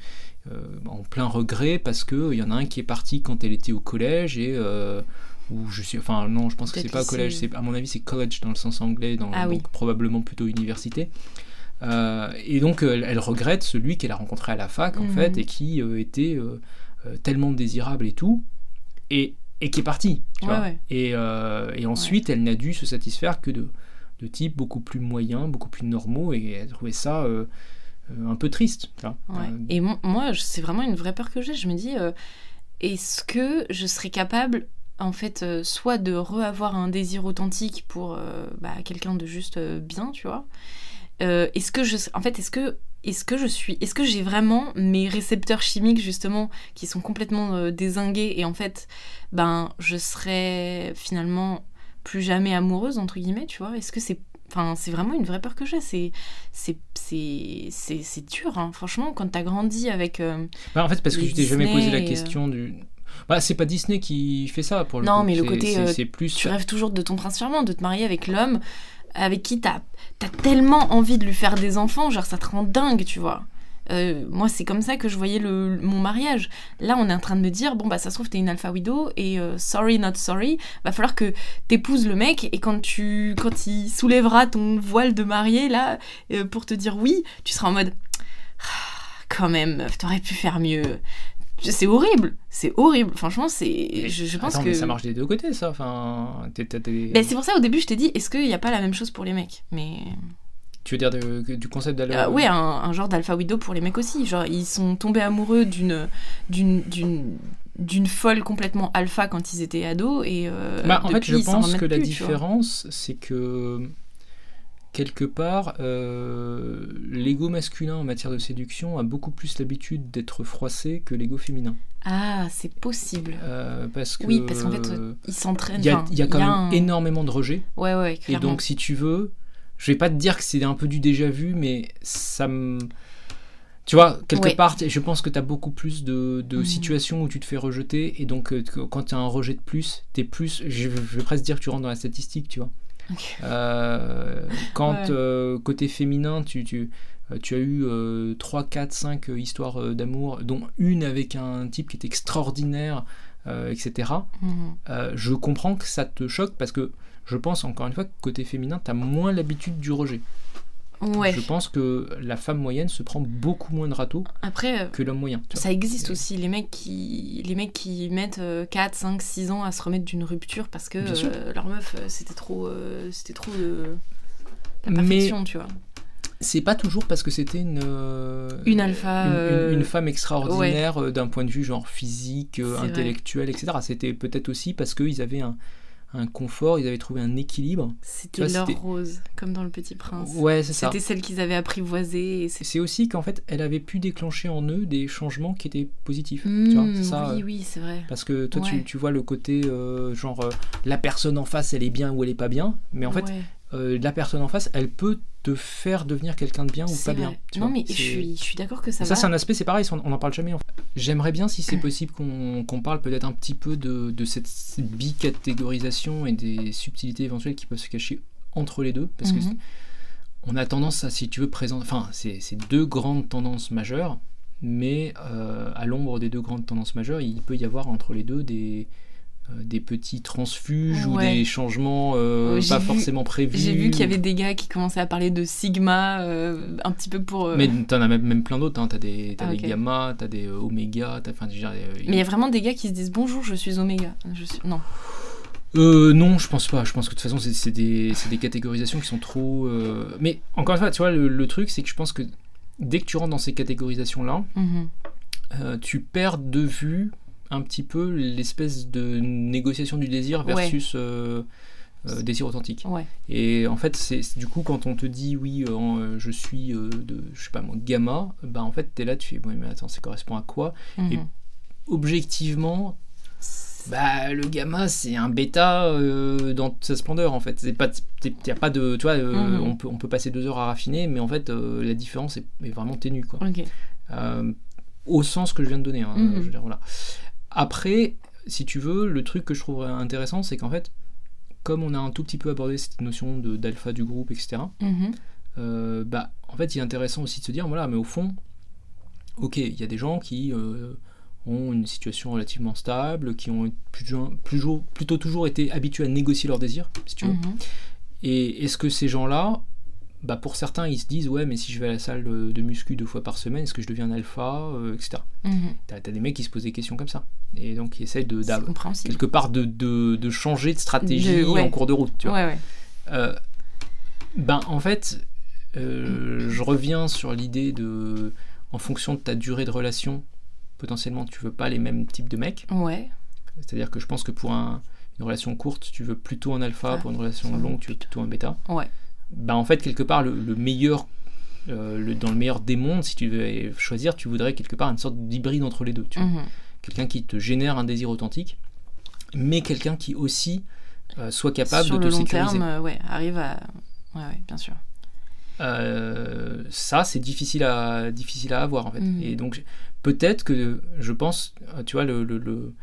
en plein regret parce que il y en a un qui est parti quand elle était au collège et euh, ou je suis enfin non je pense que c'est pas collège c'est à mon avis c'est college dans le sens anglais dans, Ah oui. donc probablement plutôt université Euh, et donc elle, elle regrette celui qu'elle a rencontré à la fac en Mhm. fait et qui euh, était euh, euh, tellement désirable et tout et, et qui est parti tu Ouais, vois. ouais. Et, euh, et ensuite elle n'a dû se satisfaire que de, de types beaucoup plus moyens beaucoup plus normaux et elle trouvait ça euh, euh, un peu triste. Ouais. Euh, Et mo- moi, c'est vraiment une vraie peur que j'ai. Je me dis, euh, est-ce que je serais capable, en fait, euh, soit de re-avoir un désir authentique pour euh, bah, quelqu'un de juste euh, bien, tu vois Euh, Est-ce que je, en fait, est-ce que, est-ce que je suis, est-ce que j'ai vraiment mes récepteurs chimiques justement qui sont complètement euh, désingués et en fait, ben, je serais finalement plus jamais amoureuse entre guillemets, tu vois? Est-ce que c'est Enfin, c'est vraiment une vraie peur que j'ai. C'est, c'est, c'est, dur, hein. franchement, quand t'as grandi avec. euh, Bah, en fait, parce que tu t'es jamais posé la Disney, euh, question du. Bah, c'est pas Disney qui fait ça pour le Non, coup. mais le côté, c'est- euh, c'est plus. Tu rêves toujours de ton prince charmant, de te marier avec l'homme avec qui t'as, t'as tellement envie de lui faire des enfants, genre ça te rend dingue, tu vois. Euh, moi, c'est comme ça que je voyais le, mon mariage. Là, on est en train de me dire, bon, bah, ça se trouve, t'es une alpha widow, et euh, sorry, not sorry, va falloir que t'épouses le mec, et quand, tu, quand il soulèvera ton voile de mariée, là, euh, pour te dire oui, tu seras en mode, Ah, quand même, t'aurais pu faire mieux. C'est horrible, c'est horrible. Franchement, c'est. Je, je pense Attends, que. mais ça marche des deux côtés, ça. Enfin, t'es- Ben, c'est pour ça au début je t'ai dit est-ce qu'il n'y a pas la même chose pour les mecs? Mais Tu veux dire de- du concept d'aller. euh, ouais un, un genre d'alpha widow pour les mecs aussi. Genre ils sont tombés amoureux d'une d'une folle complètement alpha quand ils étaient ados et euh, Bah, en fait, je pense que la plus, différence, c'est que quelque part, euh, l'ego masculin en matière de séduction a beaucoup plus l'habitude d'être froissé que l'ego féminin. Ah c'est possible. Euh, parce que Oui parce qu'en fait ils s'entraînent. il y a, enfin, il y a quand même un- énormément de rejet. Ouais ouais Et donc, si tu veux, je vais pas te dire que c'est un peu du déjà vu, mais ça me. Tu vois, quelque part, je pense que tu as beaucoup plus de, de Mhm. situations où tu te fais rejeter, et donc euh, quand tu as un rejet de plus, tu es plus, je, je vais presque dire que tu rentres dans la statistique, tu vois. Ok. Euh, quand Ouais. euh, côté féminin, tu, tu, tu as eu euh, 3, 4, 5 histoires d'amour, dont une avec un type qui était extraordinaire, etc. Euh, je comprends que ça te choque parce que je pense encore une fois que côté féminin, tu as moins l'habitude du rejet. Ouais. Je pense que la femme moyenne se prend beaucoup moins de râteaux Après, euh, que l'homme moyen. ça existe aussi, les mecs qui, les mecs qui mettent euh, 4, 5, 6 ans à se remettre d'une rupture parce que euh, leur meuf, euh, c'était trop, euh, c'était trop de la Mais- perfection, tu vois. C'est pas toujours parce que c'était une, Une alpha, une, euh, femme extraordinaire d'un point de vue genre physique, C'est vrai. intellectuel, etc. C'était peut-être aussi parce qu'ils avaient un, un confort, ils avaient trouvé un équilibre. C'était leur rose, comme dans Le Petit Prince. Ouais, c'est ça. C'était celle qu'ils avaient apprivoisée. C'est... Aussi qu'en fait, elle avait pu déclencher en eux des changements qui étaient positifs. tu vois, Mmh, ça, oui, euh, oui, c'est vrai. Parce que toi, Ouais. tu, tu vois le côté euh, genre euh, la personne en face, elle est bien ou elle est pas bien, mais en fait, Ouais, euh, la personne en face, elle peut te faire devenir quelqu'un de bien ou pas vrai. bien. tu Non, vois. mais je suis, je suis d'accord que ça, Ça, va. c'est un aspect, c'est pareil, on n'en parle jamais. en fait. J'aimerais bien, si c'est possible, qu'on parle peut-être un petit peu de, de cette bicatégorisation et des subtilités éventuelles qui peuvent se cacher entre les deux. Parce que Mhm. on a tendance à, si tu veux, présenter. Enfin, c'est c'est deux grandes tendances majeures, mais euh, à l'ombre des deux grandes tendances majeures, il peut y avoir entre les deux des. Euh, des petits transfuges ou des changements euh, j'ai pas vu- forcément prévus. J'ai vu qu'il y avait des gars qui commençaient à parler de Sigma, euh, un petit peu pour. euh, Mais t'en as même, même plein d'autres, hein. t'as des, t'as Ah, des gamma, t'as des oméga, enfin, déjà, Mais il y a vraiment des gars qui se disent bonjour, je suis Oméga. Je suis... Non. Euh, non, je pense pas. Je pense que de toute façon, c'est des, des catégorisations qui sont trop. Mais encore une fois, tu vois, le, le truc, c'est que je pense que dès que tu rentres dans ces catégorisations-là, Mhm. tu perds de vue un petit peu l'espèce de négociation du désir versus euh, euh, désir authentique. Ouais. Et en fait, c'est du coup, quand on te dit oui, euh, je suis euh, de, je sais pas moi, gamma, bah en fait, t'es là, tu fais, oui, mais attends, ça correspond à quoi? Et Mhm. objectivement, bah le gamma c'est un bêta dans toute sa splendeur en fait. C'est pas, y a pas de, tu vois, Mhm. on peut on peut passer deux heures à raffiner, mais en fait la différence est, est vraiment ténue quoi. Au sens que je viens de donner. hein, Mhm. je veux dire, voilà. Après, si tu veux, le truc que je trouverais intéressant, c'est qu'en fait, comme on a un tout petit peu abordé cette notion d'alpha du groupe, etc. Mhm. euh, bah en fait, il est intéressant aussi de se dire, voilà, mais au fond, ok, il y a des gens qui euh, ont une situation relativement stable, qui ont plutôt, plutôt, plutôt toujours été habitués à négocier leurs désirs, si tu veux. Mhm. Et est-ce que ces gens-là, bah pour certains, ils se disent, ouais, mais si je vais à la salle de de muscu deux fois par semaine, est-ce que je deviens un alpha, euh, etc. Mhm. T'as as des mecs qui se posent des questions comme ça. Et donc, ils essayent de, quelque part de, de, de changer de stratégie ouais. en cours de route, tu vois. Ouais, ouais. Euh, ben, en fait, euh, je reviens sur l'idée de, en fonction de ta durée de relation, potentiellement, tu veux pas les mêmes types de mecs. Ouais. C'est-à-dire que je pense que pour un- une relation courte, tu veux plutôt un alpha, Ah, pour une relation longue, tu veux plutôt un bêta. Ouais. Ben, en fait, quelque part, le, le meilleur, euh, le- dans le meilleur des mondes, si tu veux choisir, tu voudrais quelque part une sorte d'hybride entre les deux. Tu. Mhm. Quelqu'un qui te génère un désir authentique, mais quelqu'un qui aussi euh, soit capable Sur de le te long sécuriser. terme, euh, ouais, arrive à. Ouais, ouais, bien sûr. Euh, ça c'est difficile à difficile à avoir en fait Mhm. et donc peut-être que je pense tu vois le, le- le-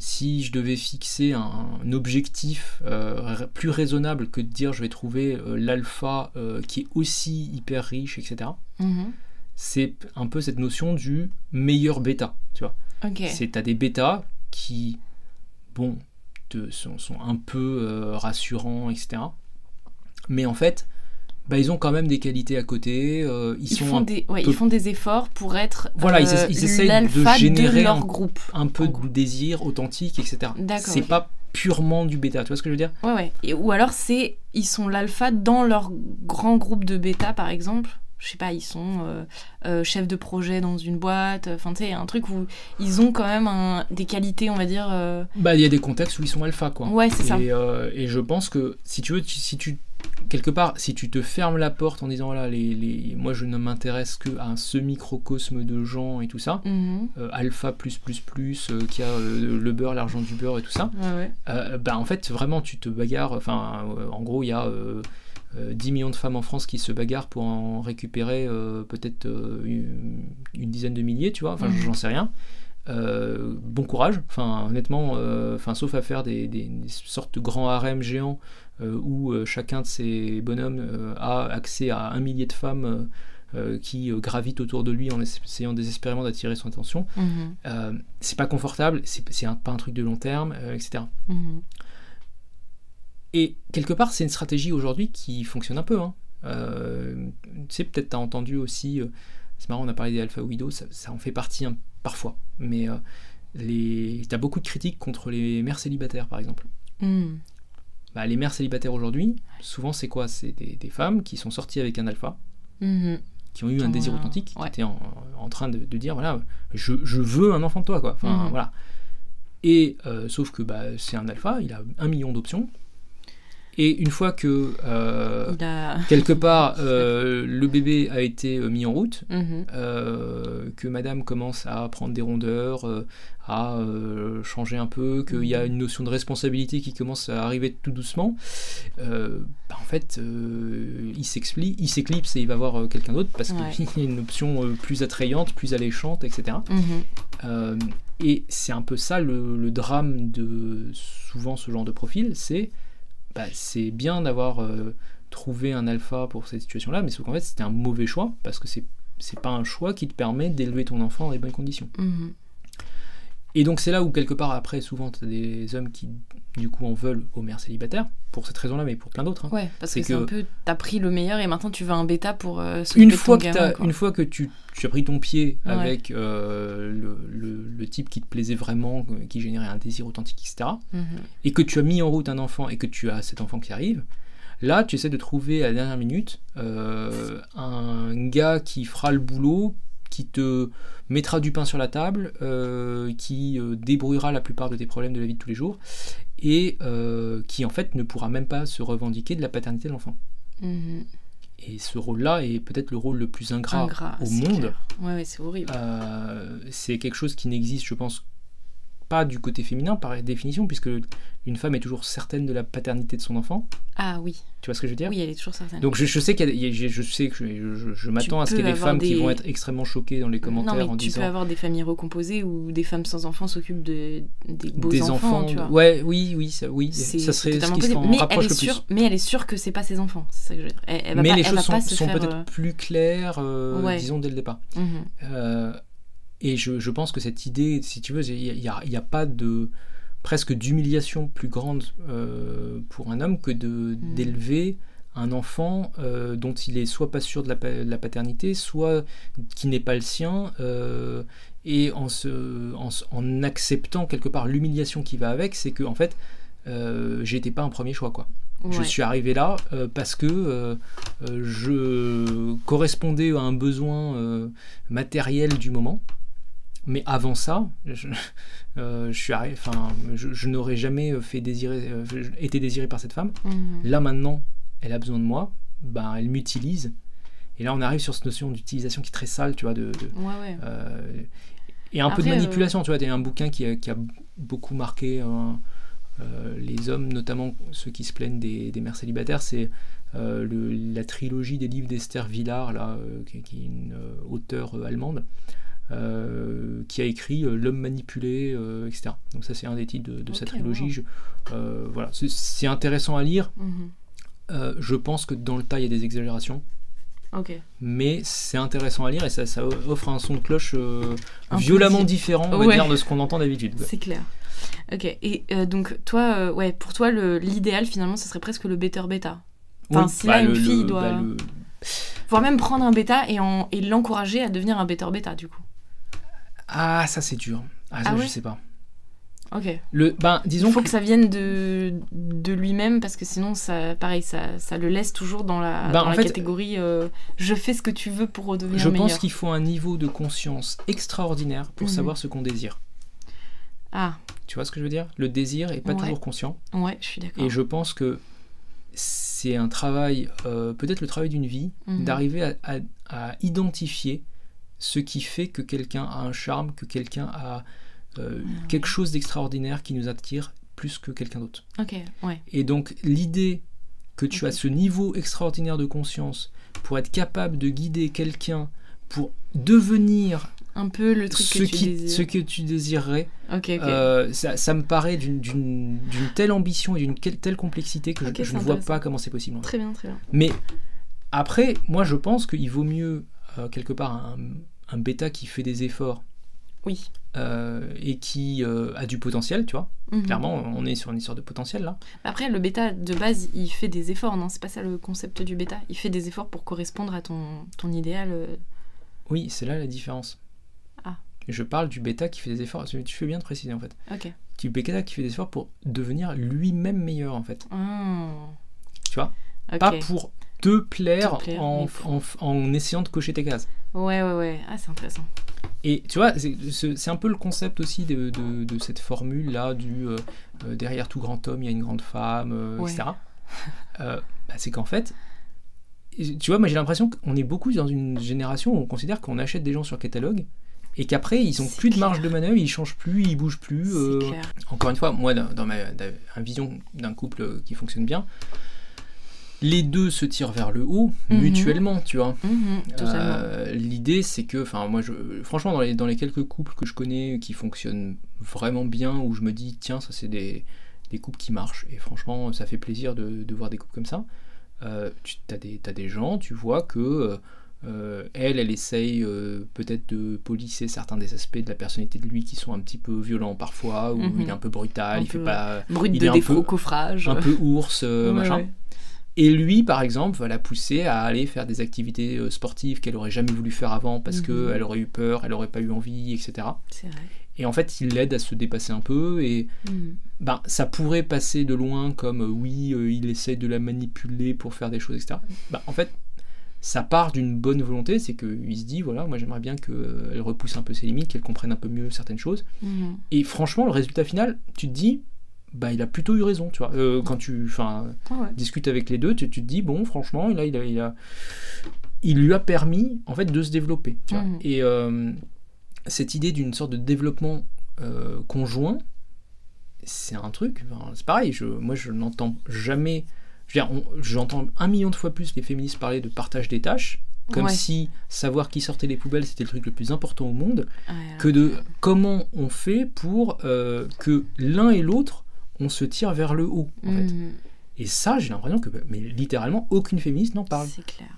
si je devais fixer un, un objectif euh, plus raisonnable que de dire je vais trouver euh, l'alpha euh, qui est aussi hyper riche etc Mhm. c'est un peu cette notion du meilleur bêta tu vois c'est t'as des bêtas qui bon te- sont, sont un peu euh, rassurants etc mais en fait bah, ils ont quand même des qualités à côté euh, ils, Ils, sont font des, ouais, peu- ils font des efforts pour être Voilà, ils euh, ils essayent de générer leur un- groupe. un peu de désir authentique etc c'est pas purement du bêta tu vois ce que je veux dire? Ouais, ouais. Et, ou alors, c'est ils sont l'alpha dans leur grand groupe de bêta, par exemple. Je sais pas, ils sont euh, euh, chefs de projet dans une boîte. Enfin, tu sais, un truc où ils ont quand même un- des qualités, on va dire. euh, bah il y a des contextes où ils sont alpha quoi Ouais, c'est ça. Et, et je pense que si tu veux, tu- si tu quelque part, si tu te fermes la porte en disant voilà, les, les, moi je ne m'intéresse que à un semi-microcosme de gens et tout ça, Mhm. euh, alpha plus plus plus, euh, qui a euh, le beurre, l'argent du beurre et tout ça, Ouais, ouais. bah en fait vraiment tu te bagarres. Enfin, en gros il y a euh, euh, 10 millions de femmes en France qui se bagarrent pour en récupérer peut-être une, une dizaine de milliers, tu vois, enfin Mhm. j'en sais rien. Euh, bon courage, enfin honnêtement, euh, enfin sauf à faire des, des- des sortes de grands harems géants où euh, chacun de ces bonhommes euh, a accès à un millier de femmes euh, euh, qui euh, gravitent autour de lui en essayant désespérément d'attirer son attention. Euh, c'est pas confortable, c'est pas un truc de long terme, euh, etc. Mhm. Et quelque part, c'est une stratégie aujourd'hui qui fonctionne un peu. Hein. Euh, tu sais, peut-être tu as entendu aussi, euh, c'est marrant, on a parlé des Alpha Widows, ça, ça en fait partie hein, parfois. Mais euh, les... tu as beaucoup de critiques contre les mères célibataires, par exemple. Mhm. Bah, les mères célibataires aujourd'hui, souvent c'est quoi? C'est des, des femmes qui sont sorties avec un alpha, Mhm. qui ont eu un désir authentique, Ouais. qui étaient en, en train de, de dire voilà, je, je veux un enfant de toi, quoi. Enfin, Mhm. voilà. Et euh, sauf que bah, c'est un alpha, il a un million d'options. Et une fois que euh, a. quelque part euh, le bébé a été euh, mis en route, Mhm. que madame commence à prendre des rondeurs, à changer un peu, qu'il y a une notion de responsabilité qui commence à arriver tout doucement, bah, en fait, il s'explie- il s'éclipse et il va voir quelqu'un d'autre parce Ouais. qu'il y a une option plus attrayante, plus alléchante, etc. Mhm. Et c'est un peu ça le, le drame de souvent ce genre de profil, c'est bah, c'est bien d'avoir euh, trouvé un alpha pour cette situation-là, mais sauf qu'en fait c'était un mauvais choix parce que c'est c'est pas un choix qui te permet d'élever ton enfant dans les bonnes conditions. Mhm. Et donc c'est là où quelque part après souvent tu as des hommes qui du coup en veulent aux mères célibataires pour cette raison-là, mais pour plein d'autres. hein. Ouais, parce que c'est un peu. T'as pris le meilleur et maintenant tu veux un bêta pour euh, Une ton fois, que gamin, t'as- quoi. une fois que tu, tu as pris ton pied Ouais. avec euh, le, le- le type qui te plaisait vraiment, euh, qui générait un désir authentique, etc., Mhm. et que tu as mis en route un enfant et que tu as cet enfant qui arrive, là tu essaies de trouver à la dernière minute euh, un gars qui fera le boulot, qui te mettra du pain sur la table, euh, qui euh, débrouillera la plupart de tes problèmes de la vie de tous les jours, et euh, qui en fait ne pourra même pas se revendiquer de la paternité de l'enfant. Mhm. Et ce rôle-là est peut-être le rôle le plus ingrat, Ingrat, au monde. Ouais, ouais, c'est horrible. Euh, c'est quelque chose qui n'existe, je pense, pas du côté féminin par définition, puisque une femme est toujours certaine de la paternité de son enfant. Ah oui, Tu vois ce que je veux dire? Oui, elle est toujours certaine. Donc je, je sais qu'il y a- je, je sais que je, je- je m'attends à ce qu'il y ait des femmes qui vont être extrêmement choquées dans les commentaires non, mais en tu disant peux avoir des familles recomposées où des femmes sans enfants s'occupent de, des beaux des enfants, enfants. tu vois. Ouais, oui, oui, ça, oui. Ça serait ce qui possible. s'en Mais elle, rapproche est le plus. sûre, mais elle est sûre que c'est pas ses enfants. C'est ça que je veux dire. Elle, elle va mais pas, les choses sont, peut-être euh, plus claires, euh, Ouais. disons, dès le départ. mhm. Euh, et je, je pense que cette idée, si tu veux, il n'y a, pas de presque d'humiliation plus grande euh, pour un homme que Mm. d'élever un enfant euh, dont il est soit pas sûr de la, pa- de la paternité, soit qui n'est pas le sien, euh, et en, se, en, se- en acceptant quelque part l'humiliation qui va avec, c'est que en fait, j'étais pas un premier choix quoi. Je suis arrivé là euh, parce que euh, je correspondais à un besoin euh, matériel du moment. Mais avant ça, je, euh, je suis arri- enfin, je, je n'aurais jamais fait désirer, euh, été désiré par cette femme. Mhm. Là maintenant, elle a besoin de moi, ben, elle m'utilise. Et là, on arrive sur cette notion d'utilisation qui est très sale, tu vois, de, de- Ouais, ouais. euh, et un peu de euh, manipulation, tu vois. Il y a un bouquin qui a, qui a beaucoup marqué euh, euh, les hommes, notamment ceux qui se plaignent des, des mères célibataires. C'est euh, la trilogie des livres d'Esther Villard, là, euh, qui, qui est une euh, auteure euh, allemande, euh, qui a écrit euh, L'homme manipulé, euh, etc. Donc ça, c'est un des titres de, de sa trilogie. wow. Je- voilà, c'est- intéressant à lire. Mhm. Je pense que dans le tas, il y a des exagérations mais c'est intéressant à lire et ça, ça offre un son de cloche euh, violemment di- différent, on va Ouais. dire, de ce qu'on entend d'habitude. C'est clair. Ok. Et euh, donc, toi, euh, ouais, pour toi, l'idéal, finalement, ce serait presque le better bêta. Enfin, Oui, si bah, là, une le- fille le- doit- bah, le- Voire même prendre un bêta et, et l'encourager à devenir un better bêta, du coup. Ah, ça c'est dur. Ah, ça, Ah je sais pas. Ok. Le, ben, disons Il faut que, que ça vienne de, de lui-même parce que sinon, ça, pareil, ça, ça le laisse toujours dans la, dans en la fait, catégorie euh, je fais ce que tu veux pour redevenir je meilleur. pense qu'il faut un niveau de conscience extraordinaire pour Mhm. savoir ce qu'on désire. Ah, Tu vois ce que je veux dire? Le désir est pas Ouais. toujours conscient. ouais, je suis d'accord. Et je pense que c'est un travail, euh, peut-être le travail d'une vie, Mhm. d'arriver à, à- à identifier ce qui fait que quelqu'un a un charme, que quelqu'un a euh, Ah quelque chose d'extraordinaire qui nous attire plus que quelqu'un d'autre. Ouais. Et donc l'idée que tu as ce niveau extraordinaire de conscience pour être capable de guider quelqu'un pour devenir Un peu le truc ce, que tu qui, ce que tu désirerais, euh, ça, ça me paraît d'une- telle ambition et d'une telle complexité que je- ne vois pas comment c'est possible. Très bien, très bien. Mais après, moi je pense qu'il vaut mieux euh, quelque part un, un bêta qui fait des efforts Oui. euh, et qui euh, a du potentiel, tu vois. Mhm. Clairement, on est sur une histoire de potentiel là. Après, le bêta, de base, il fait des efforts, non C'est pas ça le concept du bêta. Il fait des efforts pour correspondre à ton, ton idéal. Oui, c'est là la différence. Ah. Je parle du bêta qui fait des efforts. Tu fais bien de préciser en fait. Ok. Du bêta qui fait des efforts pour devenir lui-même meilleur en fait. Ah. Tu vois? Pas pour te plaire, Te plaire, en, en- en essayant de cocher tes cases. Ouais, ouais, ouais. Ah, c'est intéressant. Et tu vois, c'est un peu le concept aussi de, de- de cette formule-là du euh, euh, derrière tout grand homme, il y a une grande femme, euh, Ouais. etc. Euh, bah, c'est qu'en fait, tu vois, moi j'ai l'impression qu'on est beaucoup dans une génération où on considère qu'on achète des gens sur catalogue et qu'après ils ont plus de marge de manœuvre, ils changent plus, ils bougent plus. Clair. encore une fois, moi, dans, dans ma, dans ma vision d'un couple qui fonctionne bien, les deux se tirent vers le haut Mhm. mutuellement, tu vois. Mhm. Euh, L'idée, c'est que, enfin, moi, je, franchement, dans les, dans les quelques couples que je connais qui fonctionnent vraiment bien, où je me dis, tiens, ça, c'est des, des couples qui marchent, et franchement, ça fait plaisir de, de voir des couples comme ça. Euh, tu as des, t'as des gens, tu vois que euh, elle, elle essaye euh, peut-être de polisser certains des aspects de la personnalité de lui qui sont un petit peu violents parfois, ou Mhm. il est un peu brutal, Un il fait pas Brut il de est un défaut, peu- coffrage. un peu ours, euh, Ouais, machin. ouais. Et lui, par exemple, va la pousser à aller faire des activités euh, sportives qu'elle aurait jamais voulu faire avant parce Mhm. qu'elle aurait eu peur, elle aurait pas eu envie, etc. C'est vrai. Et en fait, il l'aide à se dépasser un peu et Mhm. ben, ça pourrait passer de loin comme euh, oui, euh, il essaye de la manipuler pour faire des choses, etc. Ben, en fait, ça part d'une bonne volonté, c'est qu'il se dit voilà, moi j'aimerais bien qu'elle repousse un peu ses limites, qu'elle comprenne un peu mieux certaines choses. Mhm. Et franchement, le résultat final, tu te dis bah il a plutôt eu raison, tu vois. Euh, quand tu, enfin, Ouais, ouais. discute avec les deux, tu, tu te dis bon, franchement, là, il a, il a, il lui a permis en fait de se développer. tu vois. Mhm. Et euh, cette idée d'une sorte de développement euh, conjoint, c'est un truc. enfin, c'est pareil. Je, moi, je n'entends jamais. je veux dire, on- J'entends un million de fois plus les féministes parler de partage des tâches, comme Ouais. si savoir qui sortait les poubelles c'était le truc le plus important au monde, Ouais, que de comment on fait pour euh, que l'un et l'autre on se tire vers le haut. En fait. Mhm. Et ça, j'ai l'impression que, mais littéralement, aucune féministe n'en parle. C'est clair.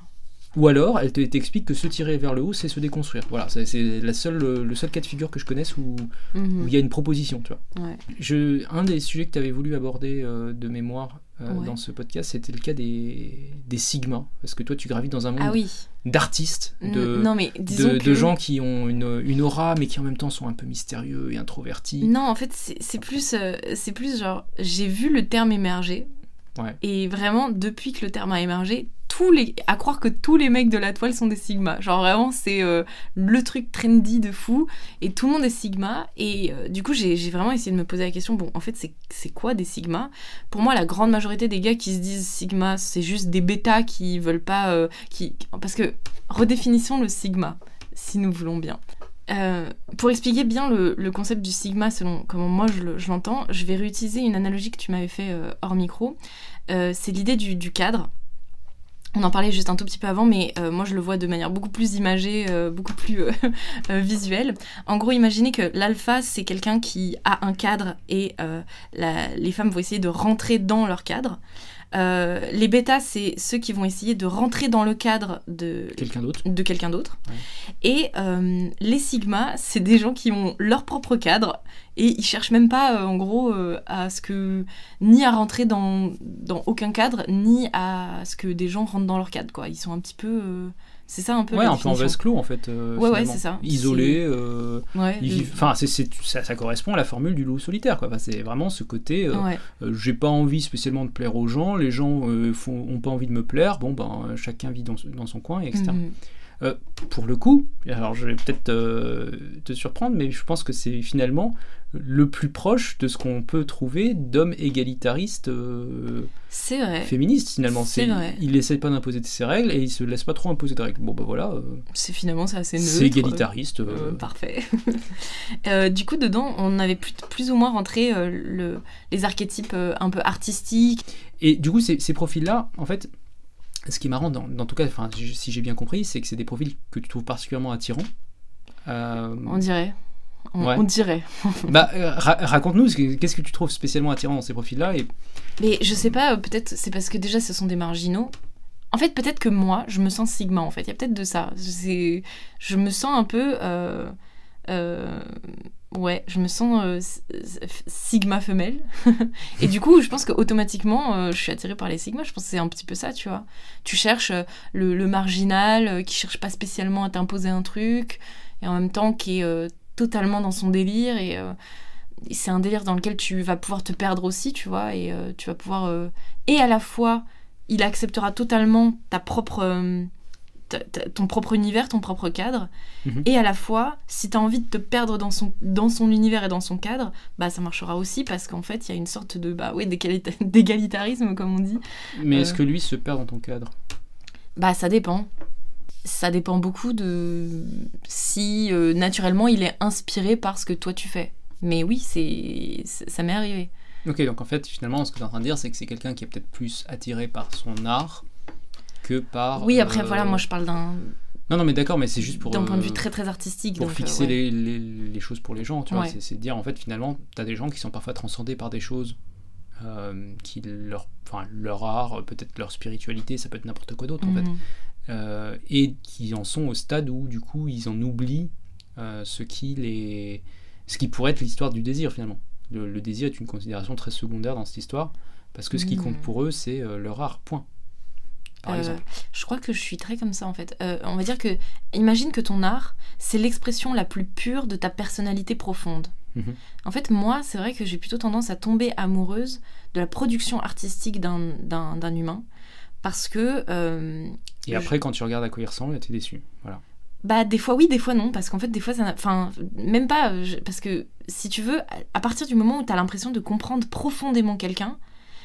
Ou alors, elle te- t'explique que se tirer vers le haut, c'est se déconstruire. Voilà, c'est- la seule, le seul cas de figure que je connaisse où Mhm. où il y a une proposition, tu vois. Ouais. Je, un des sujets que tu avais voulu aborder euh, de mémoire euh, Ouais. dans ce podcast, c'était le cas des, des sigmas. Parce que toi, tu gravites dans un monde Ah oui. d'artistes, N- de, non mais de, que... de gens qui ont une, une aura, mais qui en même temps sont un peu mystérieux et introvertis. Non, en fait, c'est c'est plus, euh, c'est plus genre, j'ai vu le terme émerger. Et vraiment, depuis que le terme a émergé, à croire que tous les mecs de la toile sont des Sigma. Genre vraiment, c'est euh, le truc trendy de fou. Et tout le monde est Sigma. Et euh, du coup, j'ai vraiment essayé de me poser la question, bon, en fait, c'est- c'est quoi des Sigma? Pour moi, la grande majorité des gars qui se disent Sigma, c'est juste des bêtas qui veulent pas... euh, qui... Parce que, redéfinissons le Sigma, si nous voulons bien. Euh, pour expliquer bien le, concept du sigma selon comment moi je le- je l'entends, je vais réutiliser une analogie que tu m'avais fait euh, hors micro. Euh, c'est l'idée du, cadre. On en parlait juste un tout petit peu avant, mais moi je le vois de manière beaucoup plus imagée, beaucoup plus visuelle. En gros, imaginez que l'alpha, c'est quelqu'un qui a un cadre et les femmes vont essayer de rentrer dans leur cadre. Euh, les bêtas, c'est ceux qui vont essayer de rentrer dans le cadre de, Quelqu'un d'autre de quelqu'un d'autre. Ouais. Et euh, les sigma, c'est des gens qui ont leur propre cadre et ils cherchent même pas, euh, en gros, à ce que ni à rentrer dans, dans aucun cadre, ni à ce que des gens rentrent dans leur cadre. Quoi. Ils sont un petit peu. C'est ça un peu. Ouais, la un peu en vase clos en fait. euh, Ouais, ouais, c'est ça. Isolé. euh, Ouais, Enfin, c'est- ça, ça correspond à la formule du loup solitaire. quoi. Enfin, c'est vraiment ce côté. euh, ouais. J'ai pas envie spécialement de plaire aux gens. Les gens font, ont pas envie de me plaire. Bon, ben, chacun vit dans, dans son coin, etc. Mhm. Euh, pour le coup, alors je vais peut-être te surprendre, mais je pense que c'est finalement le plus proche de ce qu'on peut trouver d'hommes égalitaristes euh, vrai. féministes finalement. C'est vrai. Il essaie pas d'imposer ses règles et il se laisse pas trop imposer de règles. Bon bah voilà, euh, C'est finalement c'est assez neutre. c'est égalitariste. euh, Euh, parfait. Du coup, dedans, on avait plus, plus ou moins rentré le, les archétypes un peu artistiques. Et du coup, ces, ces profils-là, en fait, ce qui est marrant, dans, dans tout cas, enfin, si j'ai bien compris, c'est que c'est des profils que tu trouves particulièrement attirants. On dirait. On, Ouais. on dirait. bah, euh, ra- raconte-nous, ce que- qu'est-ce que tu trouves spécialement attirant dans ces profils-là et Mais je sais pas, euh, peut-être c'est parce que déjà ce sont des marginaux. En fait, peut-être que moi, je me sens sigma en fait. Il y a peut-être de ça. C'est- Je me sens un peu. euh, euh, Ouais, je me sens euh, sigma femelle. et du coup, je pense qu'automatiquement, euh, je suis attirée par les sigmas. Je pense que c'est un petit peu ça, tu vois. Tu cherches le, le marginal euh, qui cherche pas spécialement à t'imposer un truc et en même temps qui est euh, totalement dans son délire et. euh, et c'est un délire dans lequel tu vas pouvoir te perdre aussi, tu vois, et euh, tu vas pouvoir... euh, Et à la fois, il acceptera totalement ta propre... ta- ta- ton propre univers, ton propre cadre, Mhm. et à la fois, si tu as envie de te perdre dans son, dans son univers et dans son cadre, bah ça marchera aussi parce qu'en fait, il y a une sorte de bah ouais, d'égalita- d'égalitarisme, comme on dit. Mais est-ce que lui se perd dans ton cadre? Bah ça dépend. Ça dépend beaucoup de si euh, naturellement il est inspiré par ce que toi tu fais. Mais oui, c'est ça m'est arrivé. Ok, donc en fait, finalement, ce que tu es en train de dire, c'est que c'est quelqu'un qui est peut-être plus attiré par son art que par. Oui, après, euh, voilà, moi je parle d'un Non, non, mais d'accord, mais c'est juste pour. d'un point de euh, vue très très artistique. pour donc, fixer ouais. les, les- les choses pour les gens, tu vois. Ouais. C'est, dire, en fait, finalement, tu as des gens qui sont parfois transcendés par des choses euh, qui leur, enfin, leur art, peut-être leur spiritualité, ça peut être n'importe quoi d'autre, en fait. Euh, et qui en sont au stade où, du coup, ils en oublient euh, ce, qui les... ce qui pourrait être l'histoire du désir, finalement. Le, le désir est une considération très secondaire dans cette histoire, parce que ce qui compte pour eux, c'est euh, leur art, point. Par exemple. Je crois que je suis très comme ça en fait. On va dire que, imagine que ton art, c'est l'expression la plus pure de ta personnalité profonde. Mhm. En fait, moi, c'est vrai que j'ai plutôt tendance à tomber amoureuse de la production artistique d'un- humain. Parce que, euh, Et après, quand tu regardes à quoi il ressemble, t'es déçu. Voilà. bah, des fois oui, des fois non. Parce qu'en fait, des fois, ça n'a- Enfin, même pas. je- Parce que, si tu veux, à- partir du moment où tu as l'impression de comprendre profondément quelqu'un,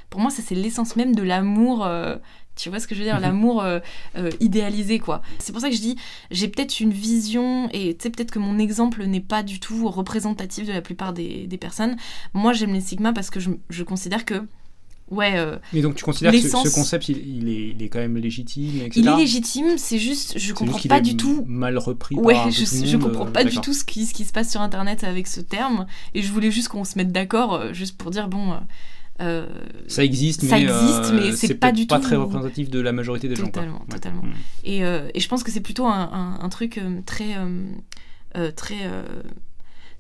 pour moi, ça, c'est l'essence même de l'amour. euh, tu vois ce que je veux dire? Mhm. L'amour euh, euh, idéalisé, quoi. C'est pour ça que je dis, j'ai peut-être une vision, et tu sais, peut-être que mon exemple n'est pas du tout représentatif de la plupart des, des personnes. Moi, j'aime les Sigma parce que je, je considère que, ouais, euh, Mais donc, tu considères que ce, concept, il, il est, il est quand même légitime, etc. il est légitime, c'est juste, je comprends juste pas du tout mal repris Ouais, par je, je monde, comprends euh, pas du tout ce qui, ce qui se passe sur internet avec ce terme et je voulais juste qu'on se mette d'accord euh, juste pour dire bon euh, euh, Ça existe, Ça mais, existe, euh, mais c'est pas du pas tout- très représentatif de la majorité des Totalement, gens. quoi. Ouais. totalement. Mm. et, euh, et je pense que c'est plutôt un, un- un truc euh, très euh, euh, très euh,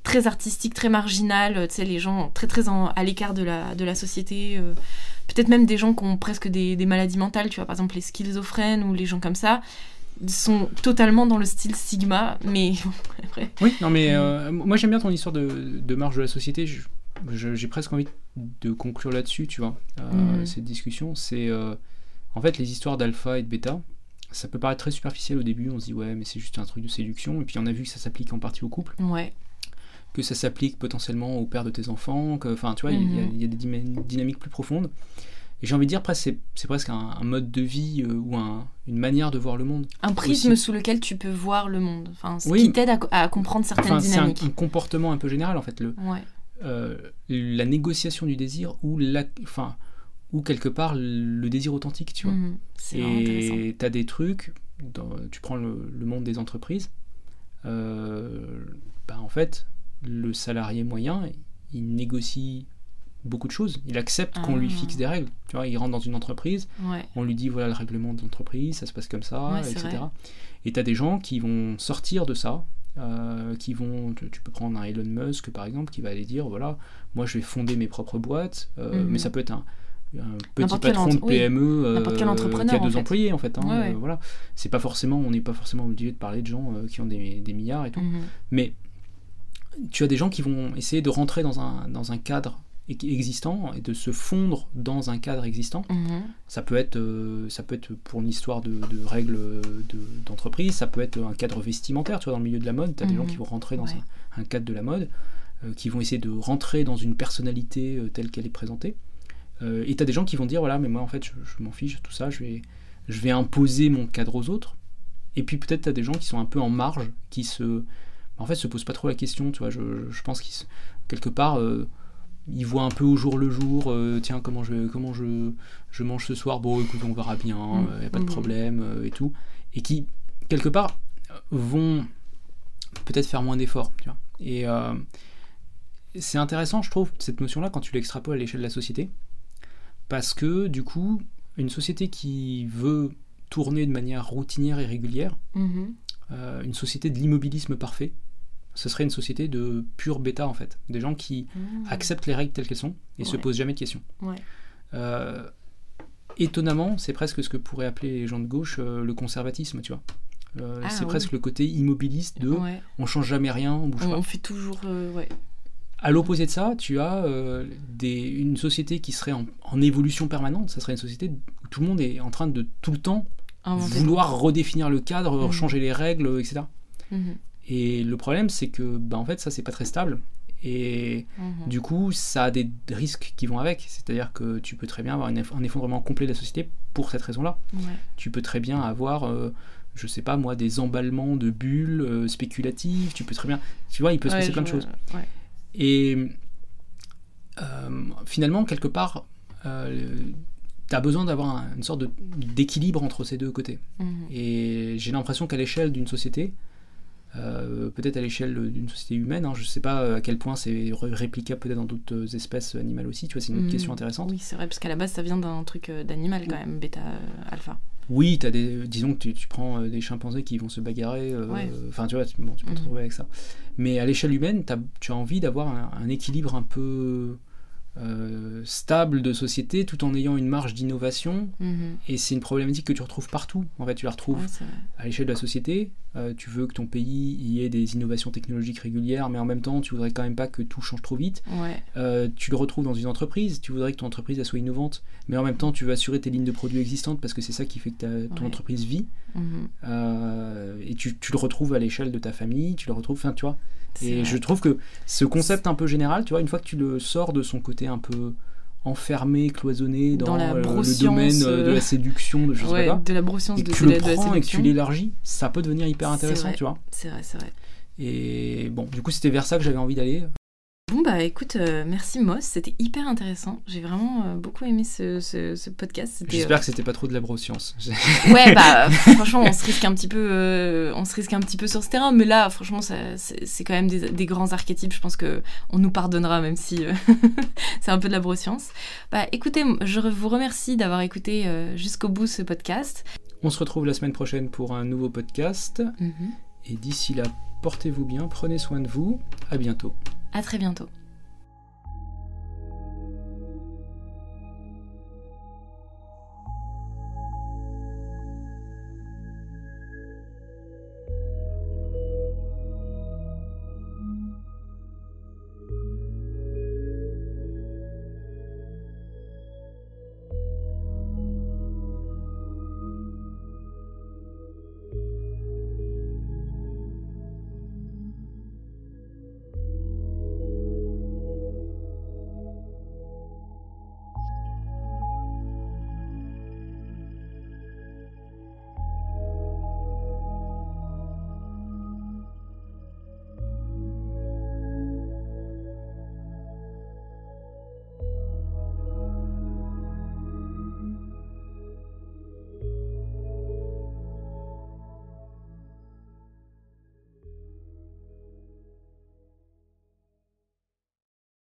très artistique très marginal euh, tu sais les gens très très en- à l'écart de la de la société euh, peut-être même des gens qui ont presque des, des maladies mentales tu vois par exemple les schizophrènes ou les gens comme ça sont totalement dans le style Sigma mais après Oui, non mais euh, moi j'aime bien ton histoire de, de marge de la société. J'ai presque envie de conclure là-dessus, tu vois, euh, Mhm. cette discussion. C'est en fait les histoires d'alpha et de bêta. Ça peut paraître très superficiel au début, on se dit ouais mais c'est juste un truc de séduction, et puis on a vu que ça s'applique en partie au couple, ouais que ça s'applique potentiellement au père de tes enfants, que enfin tu vois, il y a- Mhm. il y, a des dynamiques plus profondes. Et j'ai envie de dire presque c'est presque un, un mode de vie euh, ou un- une manière de voir le monde. un prisme Aussi. sous lequel tu peux voir le monde enfin ce Oui. qui t'aide à, à comprendre certaines Enfin c'est un, dynamiques un comportement un peu général en fait. Le, ouais euh, la négociation du désir ou la, enfin, ou quelque part le désir authentique, tu vois. Mhm. Et tu as des trucs, dans- tu prends le, le monde des entreprises, euh, bah, en fait, le salarié moyen, il négocie beaucoup de choses. Il accepte qu'on lui Ah. fixe des règles. Tu vois, il rentre dans une entreprise, ouais on lui dit voilà le règlement de l'entreprise, ça se passe comme ça, Ouais, etc. vrai. Et tu as des gens qui vont sortir de ça, euh, qui vont, tu, tu peux prendre un Elon Musk par exemple, qui va aller dire voilà, moi je vais fonder mes propres boîtes, euh, Mhm. mais ça peut être un, un petit patron de entre- oui, PME euh, quel qui entrepreneur, a deux en fait. employés en fait. hein, Ouais, voilà, c'est pas forcément, on n'est pas forcément obligé de parler de gens qui ont des, des milliards et tout, Mhm. mais tu as des gens qui vont essayer de rentrer dans un, dans un cadre existant et de se fondre dans un cadre existant. Mhm. Ça peut être, euh, ça peut être pour une histoire de, de règles de- d'entreprise, ça peut être un cadre vestimentaire, tu vois, dans le milieu de la mode, tu as des gens Mhm. qui vont rentrer dans Ouais. un, un cadre de la mode, euh, qui vont essayer de rentrer dans une personnalité euh, telle qu'elle est présentée. Et tu as des gens qui vont dire, voilà, mais moi en fait, je, je m'en fiche, tout ça, je vais, je vais imposer mon cadre aux autres. Et puis peut-être tu as des gens qui sont un peu en marge, qui se, en fait, se posent pas trop la question, tu vois, je, je pense qu'ils, quelque part... euh, ils voient un peu au jour le jour, euh, tiens, comment je, comment je, je mange ce soir, bon, écoute, on verra bien, Mm. il n'y a pas de Mhm. problème, euh, et tout. Et qui, quelque part, vont peut-être faire moins d'efforts, tu vois. Et euh, c'est intéressant, je trouve, cette notion-là, quand tu l'extrapoles à l'échelle de la société, parce que, du coup, une société qui veut tourner de manière routinière et régulière, Mhm. euh, une société de l'immobilisme parfait, ce serait une société de pure bêta, en fait. Des gens qui Mhm. acceptent les règles telles qu'elles sont et se Ouais. posent jamais de questions. Ouais. Euh, étonnamment, c'est presque ce que pourraient appeler les gens de gauche euh, le conservatisme, tu vois. Euh, Ah, c'est oui. presque le côté immobiliste de Ouais. on change jamais rien, on bouge On, pas. on fait toujours. ouais. À l'opposé de ça, tu as des, une société qui serait en, en évolution permanente. Ça serait une société où tout le monde est en train de tout le temps Inventer. vouloir redéfinir le cadre, Mhm. changer les règles, etc. Et le problème, c'est que, bah, en fait, ça, c'est pas très stable. Et Mhm. du coup, ça a des risques qui vont avec. C'est-à-dire que tu peux très bien avoir une un effondrement complet de la société pour cette raison-là. Ouais. Tu peux très bien avoir, euh, je sais pas moi, des emballements de bulles euh, spéculatives. Tu peux très bien. Tu vois, il peut se Ouais, passer plein de choses. ouais. Et euh, finalement, quelque part, tu as besoin d'avoir un- une sorte d'équilibre entre ces deux côtés. Mhm. Et j'ai l'impression qu'à l'échelle d'une société, euh, peut-être à l'échelle d'une société humaine, hein, je ne sais pas à quel point c'est ré- réplicable peut-être dans d'autres espèces animales aussi, tu vois, c'est une autre Mhm. question intéressante. Oui, c'est vrai, parce qu'à la base, ça vient d'un truc euh, d'animal quand même, bêta euh, alpha. Oui, as des, disons que tu, tu prends euh, des chimpanzés qui vont se bagarrer, euh, Ouais. enfin tu vois, tu, bon, tu peux te Mhm. retrouver avec ça. Mais à l'échelle humaine, tu as envie d'avoir un, un équilibre un peu euh, stable de société tout en ayant une marge d'innovation. Mhm. Et c'est une problématique que tu retrouves partout. En fait, tu la retrouves Ouais, à l'échelle de la société, euh, tu veux que ton pays y ait des innovations technologiques régulières, mais en même temps, tu voudrais quand même pas que tout change trop vite. Ouais. Euh, tu le retrouves dans une entreprise, tu voudrais que ton entreprise elle soit innovante, mais en même temps, tu veux assurer tes lignes de produits existantes parce que c'est ça qui fait que ta- ton Ouais. entreprise vit. Mhm. Euh, et tu, tu le retrouves à l'échelle de ta famille, tu le retrouves, enfin, tu vois. Et vrai. je trouve que ce concept un peu général, tu vois, une fois que tu le sors de son côté un peu enfermé, cloisonné dans, Dans la euh, le domaine euh, de euh, la séduction, de sais Ouais, quoi, de la broscience et de, que tu de le de la prends et que tu l'élargis, ça peut devenir hyper intéressant, vrai. tu vois. C'est vrai, c'est vrai. Et bon, du coup, c'était vers ça que j'avais envie d'aller. Bon bah écoute, euh, merci Moss, c'était hyper intéressant. J'ai vraiment euh, beaucoup aimé ce, ce, ce podcast. C'était, J'espère que c'était pas trop de la broscience. euh, Ouais bah franchement on se risque un petit peu, euh, on se risque un petit peu sur ce terrain, mais là franchement c'est, quand même des, des grands archétypes. Je pense que on nous pardonnera même si euh, c'est un peu de la broscience. Bah écoutez, je vous remercie d'avoir écouté euh, jusqu'au bout ce podcast. On se retrouve la semaine prochaine pour un nouveau podcast. Mhm. Et d'ici là, portez-vous bien, prenez soin de vous. À bientôt. À très bientôt.